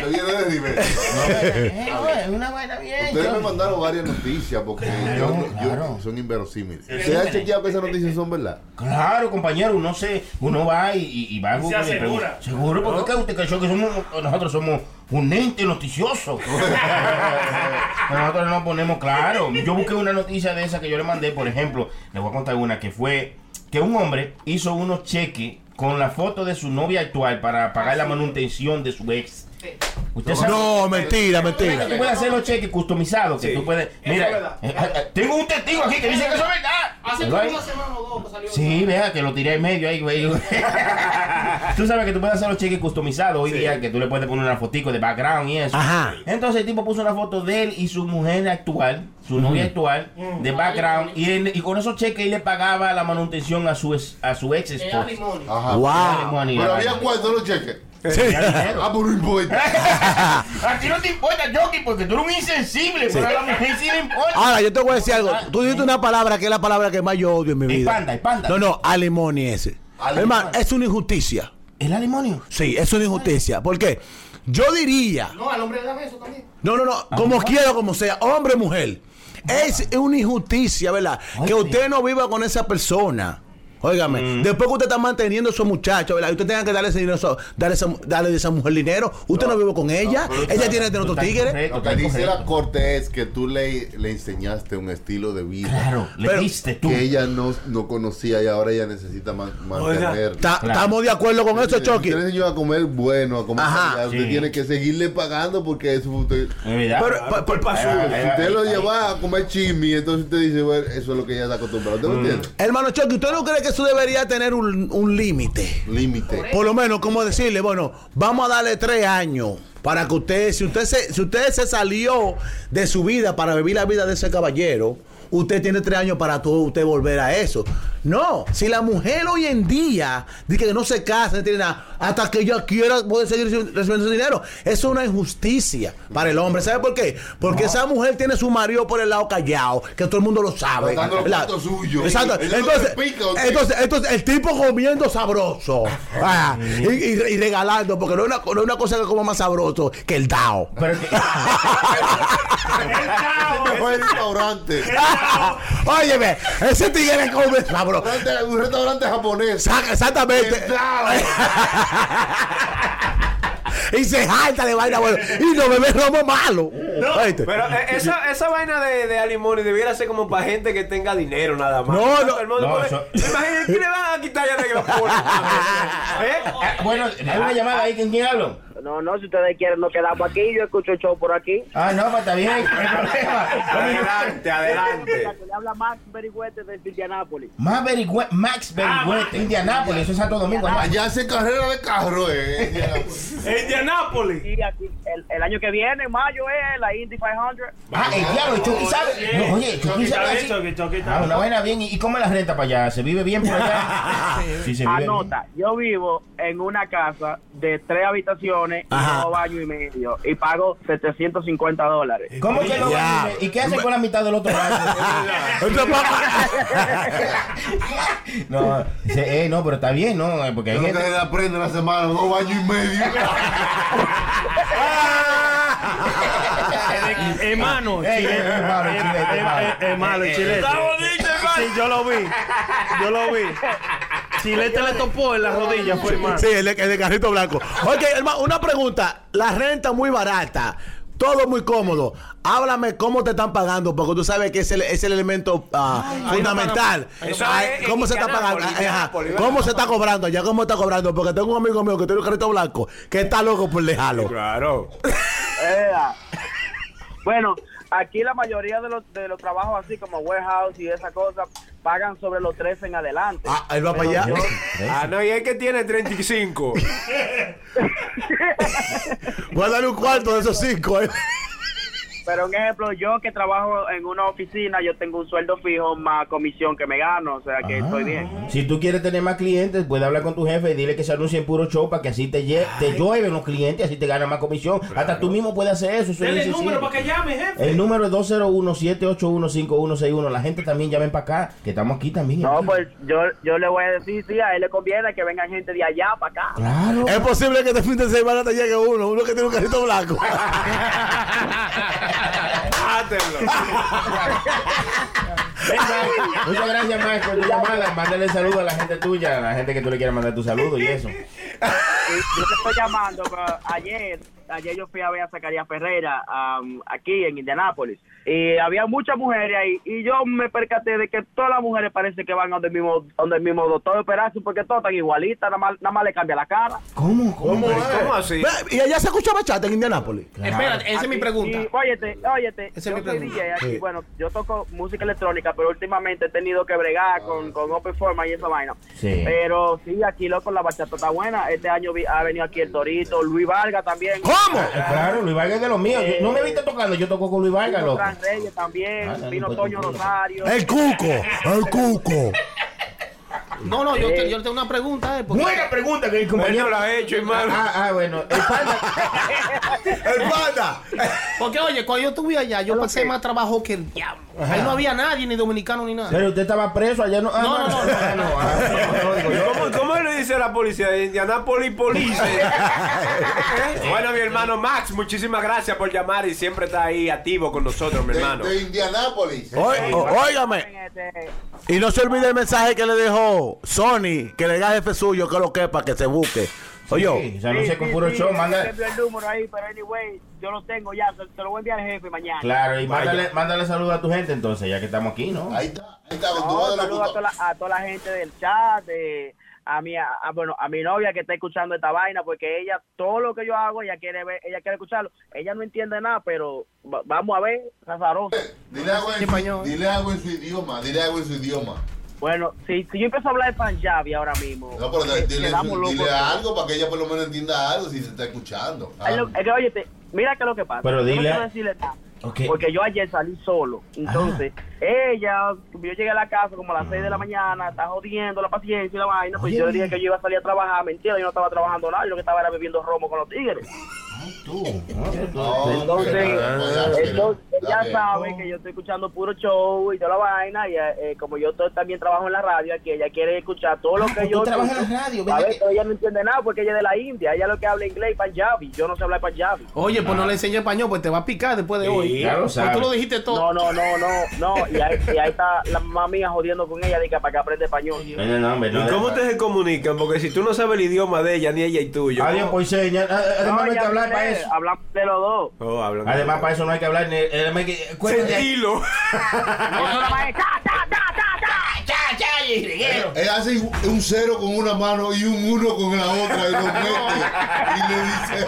Lo reversa. Eh, Es una vaina bien. Ustedes me mandaron varias noticias porque yo, yo- son inverosímiles. ¿Ustedes han chequeado que esas noticias son verdad? Claro, compañero, uno se, uno va y, va a Se Google y asegura. Seguro, porque ¿qué usted creyó que somos, nosotros somos un ente noticioso? nosotros nos ponemos claro. Yo busqué una noticia de esa que yo le mandé, por ejemplo, le voy a contar una que fue que un hombre hizo unos cheques con la foto de su novia actual para pagar la manutención de su ex. Usted sabe- No, mentira, ¿Sabes que mentira. Tú puedes hacer los cheques customizados, que tú puedes. Mira, eh, eh, tengo un testigo aquí que dice que eso es verdad. Hace una semana o dos que salió. Sí, vea que lo tiré en medio ahí, güey. tú sabes que tú puedes hacer los cheques customizados hoy día, que tú le puedes poner una fotico de background y eso. Ajá. Entonces el tipo puso una foto de él y su mujer actual, su novia actual, de background, y, él- y con esos cheques él le pagaba la manutención a su ex, a su ex Es esposa. Wow. Pero había cuántos los cheques. Sí. Ah, por no importa. A ti no te importa, Jockey, porque tú eres un insensible, pero a la mujer sí le importa. Ahora, yo te voy a decir algo. Tú dijiste una palabra que es la palabra que más yo odio en mi vida. panda, el panda. No, no, alimony ese. Hermano, es una injusticia. ¿El alimonio? Sí, es una injusticia. ¿Por qué? Yo diría, No, al hombre le dan eso también. no, no, no, como quiera, como sea, hombre o mujer, es una injusticia, ¿verdad? que usted no viva con esa persona. Óigame, después que usted está manteniendo a esos muchachos, ¿verdad? Y usted tenga que darle ese dinero, darle, esa- darle a esa mujer dinero. Usted no, vive con ella. pero ella está- tiene que tener otro tigre. Lo que dice la corte es que tú le, le enseñaste un estilo de vida. Claro, le Pero- diste tú. Que ella no, no conocía y ahora ella necesita man- mantener. Ta- Estamos de acuerdo con eso, Chucky. Usted le enseñó a comer bueno, a comer Ajá. Usted Sí. tiene que seguirle pagando porque eso usted. Pero- Por- por- por- Si usted lo lleva a comer chimi, entonces usted dice, bueno, eso es lo que ella está acostumbrada. ¿Usted lo entiende? Hermano Chucky, ¿usted no cree que eso debería tener un, un límite? Límite. Por lo menos, como decirle, bueno, vamos a darle tres años para que usted, si usted se, si usted se salió de su vida para vivir la vida de ese caballero, usted tiene tres años para todo usted volver a eso. No, si la mujer hoy en día dice que no se casa, no tiene nada, hasta que ella quiera puede seguir recibi- recibiendo ese dinero, eso es una injusticia para el hombre. ¿Sabe por qué? Porque esa mujer tiene su marido por el lado callado, que todo el mundo lo sabe. Los suyos. Exacto. Entonces, entonces, entonces, el tipo comiendo sabroso ah, y, y- y regalando, porque no es, una, no es una cosa que coma más sabroso que el Dao. Pero El mejor restaurante. Óyeme, ese tigre come sabroso. Restaurante- Un restaurante japonés. Saca- Exactamente. Y se jalta de vaina bueno. Y no bebe romo malo. Pero eh, esa, esa vaina de, de alimony debiera ser como para gente que tenga dinero nada más. No, no. No, eso- Imagínate, ¿qué le van a quitar ya de ¿Eh? Ah, Bueno, hay una llamada ahí, ¿con quién hablo? No, no, si ustedes quieren, nos quedamos aquí. Yo escucho el show por aquí. Ah, no, pues está bien, no hay problema. Adelante, adelante. Le habla Max Berigüete desde Indianápolis. Más Berigüe- Max Berigüete, Indianápolis, eso es Santo Domingo. Allá hace carrera de carro, eh. Indianápolis. Y aquí, el, el año que viene, en mayo, es la Indy 500. Ah, el diablo, Chucky sabe. No, oye, Chucky Chucky sabe Ah, una vaina bien. ¿Y cómo es la renta para allá? ¿Se vive bien por allá? Sí, se vive bien. Anota, yo vivo en una casa de tres habitaciones y Ajá. dos baños y medio y pago 750 dólares. ¿Cómo que no Ya. vive? ¿Y qué hace con la mitad del otro baño? No, se- eh, no, pero está bien, ¿no? Eh, Porque hay gente... que aprende la semana, dos años y medio. Hermano, ey, hermano, chilete, Eh, hermano. eh, Sí, yo lo vi. Yo lo vi. Chilete le topó en la rodilla, fue hermano. Sí, el de, el de carrito blanco. Ok, hermano, una pregunta. La renta muy barata. Todo muy cómodo. Háblame cómo te están pagando, porque tú sabes que es el, es el elemento ah, fundamental. no. Ay, ¿Cómo se está pagando? ¿Cómo se está cobrando allá? ¿Cómo está cobrando? Porque tengo un amigo mío que tiene un carrito blanco que está loco por dejarlo. Claro. Bueno, aquí la mayoría de los, de los trabajos así como warehouse y esa cosa pagan sobre los 13 en adelante. Ah, él va para allá. yo- Ah, no, y es que tiene 35. Voy a darle un cuarto de esos cinco. eh. Pero un ejemplo, yo que trabajo en una oficina, yo tengo un sueldo fijo más comisión que me gano, o sea que estoy bien. Si tú quieres tener más clientes, puedes hablar con tu jefe y dile que se anuncie en puro show para que así te, lle- te llueven los clientes, así te ganan más comisión. Hasta tú mismo puedes hacer eso. eso es Dele el número para que llame, jefe. El número es 201-781-5161. La gente también llamen para acá, que estamos aquí también. No, pues yo, yo le voy a decir, sí, a él le conviene que vengan gente de allá para acá. Claro. Es posible que este fin de semana te llegue uno, uno que tiene un carrito blanco. Muchas gracias, Max, por tu llamada. Mándale saludos a la gente tuya, a la gente que tú le quieras mandar tu saludo y eso. Yo te estoy llamando, pero ayer, ayer yo fui a ver a Zacarías Ferreira aquí en Indianápolis y había muchas mujeres ahí y yo me percaté de que todas las mujeres parece que van donde el mismo, donde el mismo doctor Perazo porque todas están igualitas, nada más, nada más le cambia la cara. ¿Cómo? ¿Cómo? ¿Cómo así? ¿Y allá se escucha bachata en Indianápolis? Espérate, esa es mi pregunta. y, óyete, óyete, Esa es yo mi soy pregunta. DJ aquí, Sí. bueno, yo toco música electrónica, pero últimamente he tenido que bregar con, con Open Forma y esa vaina. Sí. Pero sí, aquí loco, la bachata está buena. Este año vi- ha venido aquí el Torito, Luis Vargas también. ¿Cómo? Eh, Claro, Luis Vargas es de los míos. Yo- no me viste tocando, yo toco con Luis Vargas, loco. Reyes también, Ah, vino pues, Toño Rosario. El cuco, el cuco. No, no, yo, te, yo tengo una pregunta. Eh, porque- Buena pregunta que el compañero la ha hecho, hermano. Ah, ah, bueno. El panda. El panda. Porque, oye, cuando yo estuve allá, yo pasé más trabajo que el diablo. Ahí no había nadie, ni dominicano, ni nada. Pero usted estaba preso allá, no. Ah, No, no, no, no. ah, no, ah, no, no, digo yo. ¿Cómo, ¿Cómo le dice la policía? Indianapolis Police. ¿Eh? Bueno, mi hermano Max, muchísimas gracias por llamar y siempre está ahí activo con nosotros, mi De, hermano. de Indianápolis. Oí- o- óigame. Y no se olvide el mensaje que le dejó Sony, que le diga al jefe suyo que lo quepa, que se busque. Oye, Sí, se anuncia con puro show, manda. Siempre el número ahí, pero anyway, yo lo tengo ya, se, se lo voy a enviar al jefe mañana. Claro, y mándale, mándale saludos a tu gente entonces, ya que estamos aquí, ¿no? Ahí está, ahí está. No, saludo a toda, la, a toda la gente del chat, de, a mi, a, a- bueno, a mi novia que está escuchando esta vaina, porque ella, todo lo que yo hago, ella quiere ver, ella quiere escucharlo. Ella no entiende nada, pero va- vamos a ver, azaroso. Dile algo, en su, dile algo en su idioma, dile algo en su idioma. Bueno, si, si yo empiezo a hablar de Punjabi ahora mismo, No, pero eh, dile, dile algo para que ella por lo menos entienda algo si se está escuchando. Es lo- es que, oye, te- mira qué es lo que pasa. Pero no dile- decirle nada. Porque yo ayer salí solo. Entonces, ella, yo llegué a la casa como a las 6 de la mañana, está jodiendo la paciencia y la vaina. Pues Oye. yo le dije que yo iba a salir a trabajar. Mentira, yo no estaba trabajando nada. Yo lo que estaba era bebiendo romo con los tigres. Entonces, entonces ella sabe que yo estoy escuchando puro show y toda la vaina. Y eh, como yo to- también trabajo en la radio, aquí ella quiere escuchar todo lo Ah, que pues yo. tú trabajas en la radio, A ¿verdad ver, que- pero ella no entiende nada porque ella es de la India. Ella lo que habla inglés y punjabi. Yo no sé hablar punjabi. Oye, pues no le enseñé español, pues te va a picar después de Sí, hoy. lo Pues tú lo dijiste todo. No, no, no, no, no. Y ahí, y ahí está la mamá mía jodiendo con ella, diga para que aprenda español. No, no, no, ¿Y cómo no. ustedes se comunican? Porque si tú no sabes el idioma de ella, ni ella y tuyo. Adiós, pues seña. Además, no para eso. Hablamos de los dos. Oh, Además, para eso no hay que hablar ni. además que- cuéntate- Sentilo. Él hace un cero con una mano y un uno con la otra y lo mete y le dice.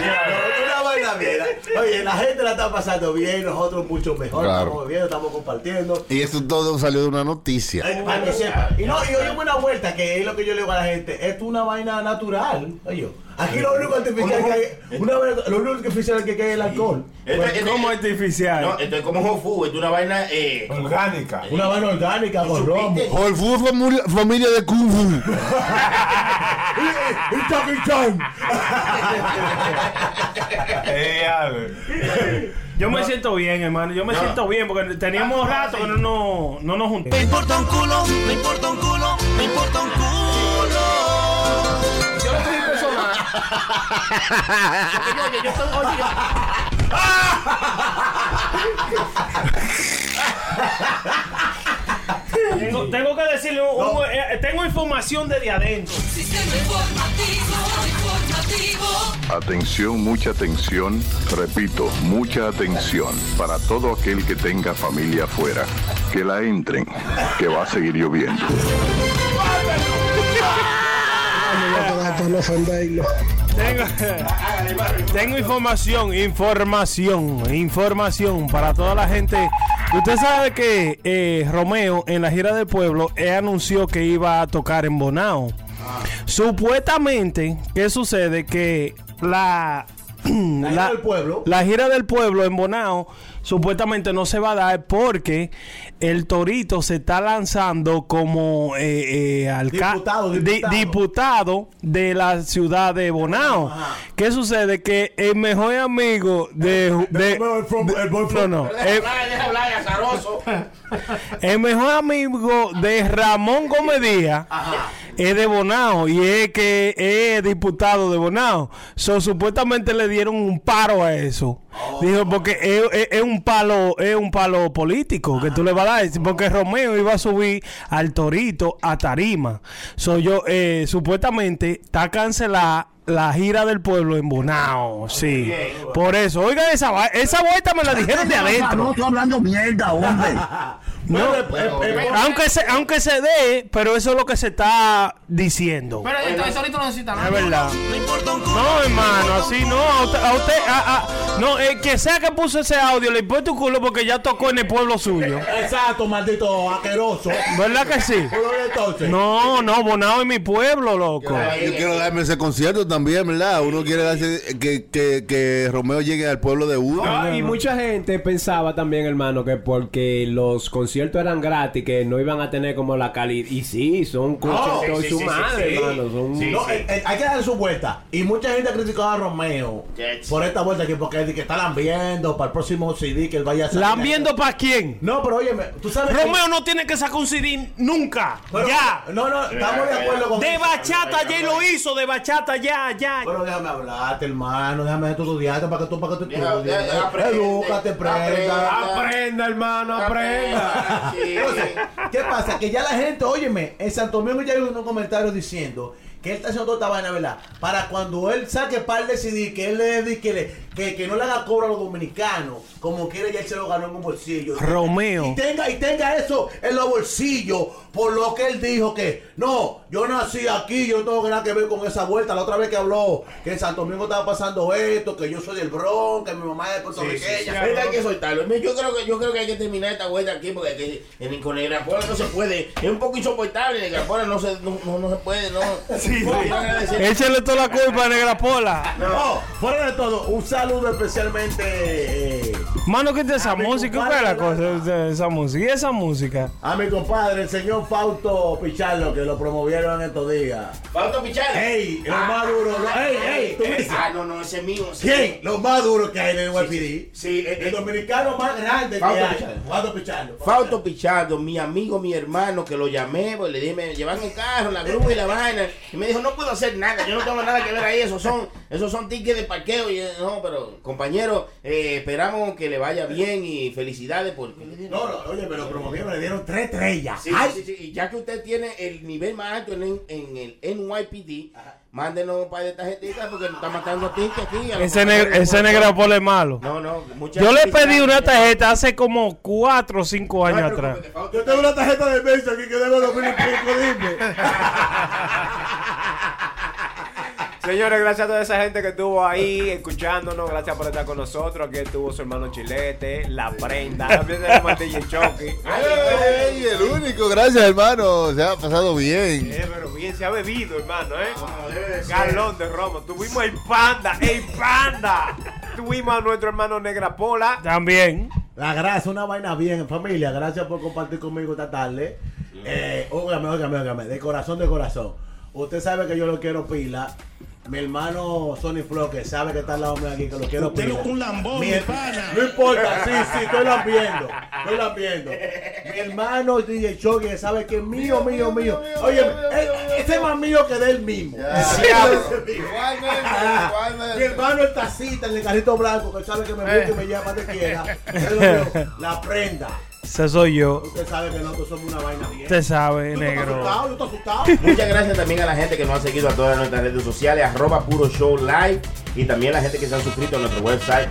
Una vaina bien. Oye, la gente la está pasando bien, nosotros mucho mejor. Claro. Estamos viendo, estamos compartiendo. Y esto todo salió de una noticia. Eh, Para que sepa. Y no, y oye una vuelta, que es lo que yo le digo a la gente. Esto es una vaina natural. Oye, aquí lo único artificial que hay, una vaina- lo único artificial que hay es el alcohol. Esto- esto- ¿Cómo artificial? No, esto es como Jofu, esto es una vaina eh, orgánica. Una vaina orgánica con romo. Whole Food familia, familia de Kung Fu. Y Jackie Chan. Yo me siento bien, hermano. Yo me No. siento bien porque teníamos rato que no, no, no nos juntamos. Me importa un culo, me importa un culo, me importa un culo. Yo lo cogí personal. Yo, oye, yo estoy, oye, Tengo, tengo que decirle, un- un- eh, tengo información desde adentro. Atención, mucha atención. Repito, mucha atención para todo aquel que tenga familia afuera. Que la entren, que va a seguir lloviendo. Tengo, tengo información, información, información para toda la gente. Usted sabe que eh, Romeo en la gira del pueblo él anunció que iba a tocar en Bonao. Supuestamente, ¿qué sucede? Que la, la, gira del pueblo. la gira del pueblo en Bonao supuestamente no se va a dar porque el Torito se está lanzando como eh, eh, Diputado, di- diputado. diputado de la ciudad de Bonao. ¿Qué sucede? Que el mejor amigo de... de- no, no. El, mejor amigo de Ramón Gómez Díaz es de Bonao y es que es diputado de Bonao. So, supuestamente le dieron un paro a eso. Dijo, porque es, es- es un palo, es un palo político que tú le vas a dar. Porque Romeo iba a subir al Torito a Tarima. So, yo, eh, supuestamente está cancelada la gira del pueblo en Bonao. Sí. Por eso, oigan esa, esa vuelta me la dijeron de adentro. No estoy hablando mierda, hombre. No, aunque se, aunque se dé, pero eso es lo que se está diciendo. Pero esto, eso ahorita no necesita nada. Es verdad. No, hermano, así no. A usted, a usted- a- a- no, el que sea que puso ese audio le importa un culo porque ya tocó en el pueblo suyo. Exacto, maldito asqueroso. ¿Verdad que sí? No, no, Bonao es mi pueblo, loco. Yo quiero darme ese concierto también, ¿verdad? Uno quiere darse que, que, que Romeo llegue al pueblo de uno. No, y mucha gente pensaba también, hermano, que porque los conciertos conciertos eran gratis, que no iban a tener como la calidad. Y sí, son conciertos sí, de su sí, madre, sí, sí. hermano. Son... No, eh, eh, hay que darle su vuelta. Y mucha gente ha criticado a Romeo por esta vuelta aquí, porque dice que está lambiendo para el próximo CD que él vaya a sacar. ¿Lambiendo para quién? No, pero óyeme, tú sabes que- Romeo no tiene que sacar un CD nunca. Pero- ya. No, no, estamos de acuerdo con De bachata ya lo hizo, de bachata ya, ya. Pero déjame hablarte, hermano, déjame estudiarte para que tú, para que tú estudies. aprende, Edúcate, aprenda. aprenda. Aprenda, hermano, aprenda. ¿qué pasa? Que ya la gente, óyeme, en Santo Domingo ya hay unos comentarios diciendo que él está haciendo toda esta vaina, ¿verdad? Para cuando él saque par de CD, que él le que, le- que, que no le haga cobro a los dominicanos, como quiere ya él se lo ganó en un bolsillo. Romeo. Y tenga, y tenga eso en los bolsillos, por lo que él dijo que, no, yo nací aquí, yo no tengo nada que ver con esa vuelta. La otra vez que habló que en Santo Domingo estaba pasando esto, que yo soy del Bronx, que mi mamá es puertorriqueña. Ahorita hay que soltarlo. Yo creo que yo creo que hay que terminar esta vuelta aquí porque aquí, en, con el Grapola no se puede. Es un poco insoportable. El Grapola no se, no, no, no se puede. No. Échale toda la culpa a Negra Pola. No, fuera de todo, un saludo especialmente. eh, Mano, ¿qué es de esa música? ¿Qué es la cosa esa música? ¿Y esa música? a mi compadre, el señor Fausto Pichardo, que lo promovieron estos días. Fausto Pichal. ¡Ey! Lo más duro. lo- ¡Ey, ey! ¿Tú viste? Ah, no, no, ese es mío. ese ¿Quién? mío. Lo más duro que hay en el YPD. Sí, eh, El eh, dominicano más grande que Fausto hay. Pichardo. Fausto Pichardo. Fausto Pichardo, mi amigo, mi hermano, que lo llamé, pues le dije, me llevan el carro, la grúa y la vaina. Y me dijo, no puedo hacer nada, yo no tengo nada que ver ahí, esos son, esos son tickets de parqueo. Y yo, no, pero compañero, eh, esperamos que le vaya bien y felicidades porque No, no, oye, me lo promovieron, le dieron tres estrellas. Sí, Ay, sí, sí, Y ya que usted tiene el nivel más alto en, en el NYPD, mándenos un par de tarjetitas porque nos está matando a tickets aquí. a Ese, compañeros ne- de ese Negra. Pola es malo. No, no, muchas Yo le pedí una tarjeta hace como 4 o 5 años atrás. Yo tengo una tarjeta de mesa aquí que debo dos mil y pico, dime. Señores, gracias a toda esa gente que estuvo ahí escuchándonos. Gracias por estar con nosotros. Aquí estuvo su hermano Chilete, La Prenda. También tenemos DJ Chucky. ¡Ey! El único, gracias hermano. Se ha pasado bien. Eh, pero bien se ha bebido, hermano, ¿eh? Galón de romo. Tuvimos el panda, el panda. Tuvimos a nuestro hermano Negra Pola. También. La gracia, una vaina bien, familia. Gracias por compartir conmigo esta tarde. Eh, óigame, óigame, óigame. De corazón, de corazón. Usted sabe que yo lo quiero pila. Mi hermano Sony Flo, que sabe que está al lado mío aquí, que lo quiero Usted pila. un lambón, Mi- mi pana. No importa, sí, sí, estoy lambiendo. Estoy lambiendo. Mi hermano DJ Choque, que sabe que es mío, mío, mío. Oye, este es más mío que de él mismo. Igualmente, Ah, igualmente. Mi hermano el tacita, el carrito blanco, que sabe que me busca y me lleva para donde quiera. La prenda. Ese soy yo. Usted sabe que nosotros somos una vaina bien. Usted sabe, ¿Tú estás negro. asustado? ¿Tú estás asustado? Muchas gracias también a la gente que nos ha seguido a todas nuestras redes sociales, arroba puro show live y también la gente que se han suscrito a nuestro website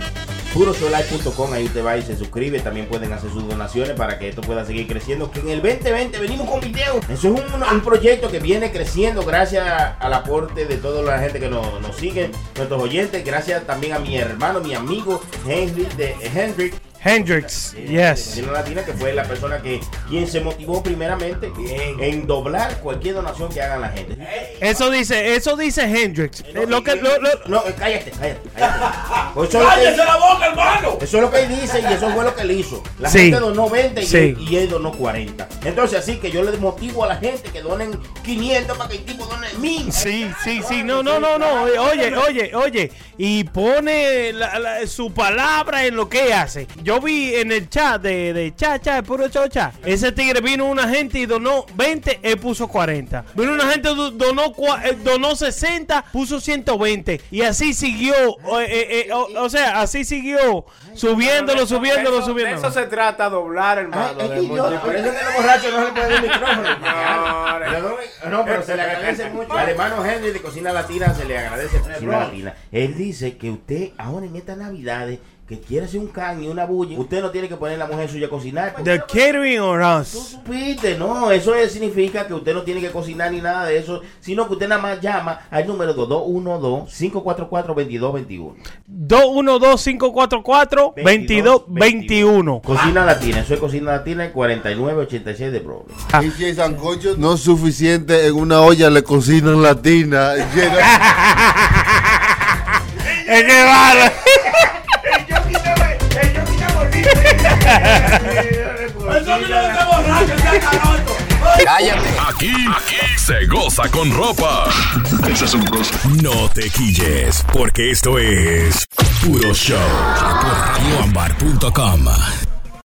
puroshowlive.com, ahí usted va y se suscribe, también pueden hacer sus donaciones para que esto pueda seguir creciendo, que en el 2020 venimos con video, eso es un, un proyecto que viene creciendo gracias al aporte de toda la gente que nos, nos sigue, nuestros oyentes, gracias también a mi hermano, mi amigo Henry de Henry Hendrix, yes. Latina, que fue la persona que quien se motivó primeramente en doblar cualquier donación que hagan la gente. Eso dice, eso dice Hendrix. Eh, lo que, lo- lo- No, eh, cállate, cállate, cállate. Pues eso es lo que- ¡Cállese la boca, hermano! Eso es lo que él dice y eso fue lo que él hizo. La Sí. gente donó 20 y, Sí. él, y él donó 40. Entonces, así que yo le motivo a la gente que donen 500 para que el tipo done 1000. Sí, sí, sí, no, no, no, no. Oye, oye, oye. Y pone la- la- su palabra en lo que hace. Yo vi en el chat de, de chat, chat, puro chocha. Ese tigre vino una gente y donó 20, él puso 40. Vino una gente, do- donó, eh, donó 60, puso 120. Y así siguió, eh, eh, eh, o, o sea, así siguió, subiéndolo, subiéndolo, De eso subiéndolo. se trata, doblar, hermano. Ay, de es que yo, por eso que los borrachos no se le puede dar el micrófono. Doy- No, pero se le agradece mucho. Al hermano Henry de Cocina Latina se le agradece Cocina Latina. Él dice que usted ahora en estas navidades que quiere hacer un can y una bulla, usted no tiene que poner a la mujer suya a cocinar. The catering or us. Supiste, no, eso es- significa que usted no tiene que cocinar ni nada de eso, sino que usted nada más llama al número 212-544-2221. 212-544-2221. Cocina Latina, eso es Cocina Latina el 4986 de Broadway. Y si el sancocho no es suficiente, en una olla le cocinan latina. Es que vale. Cállate. Aquí, aquí se goza con ropa. No te quilles, porque esto es Puro Show por radioambar.com.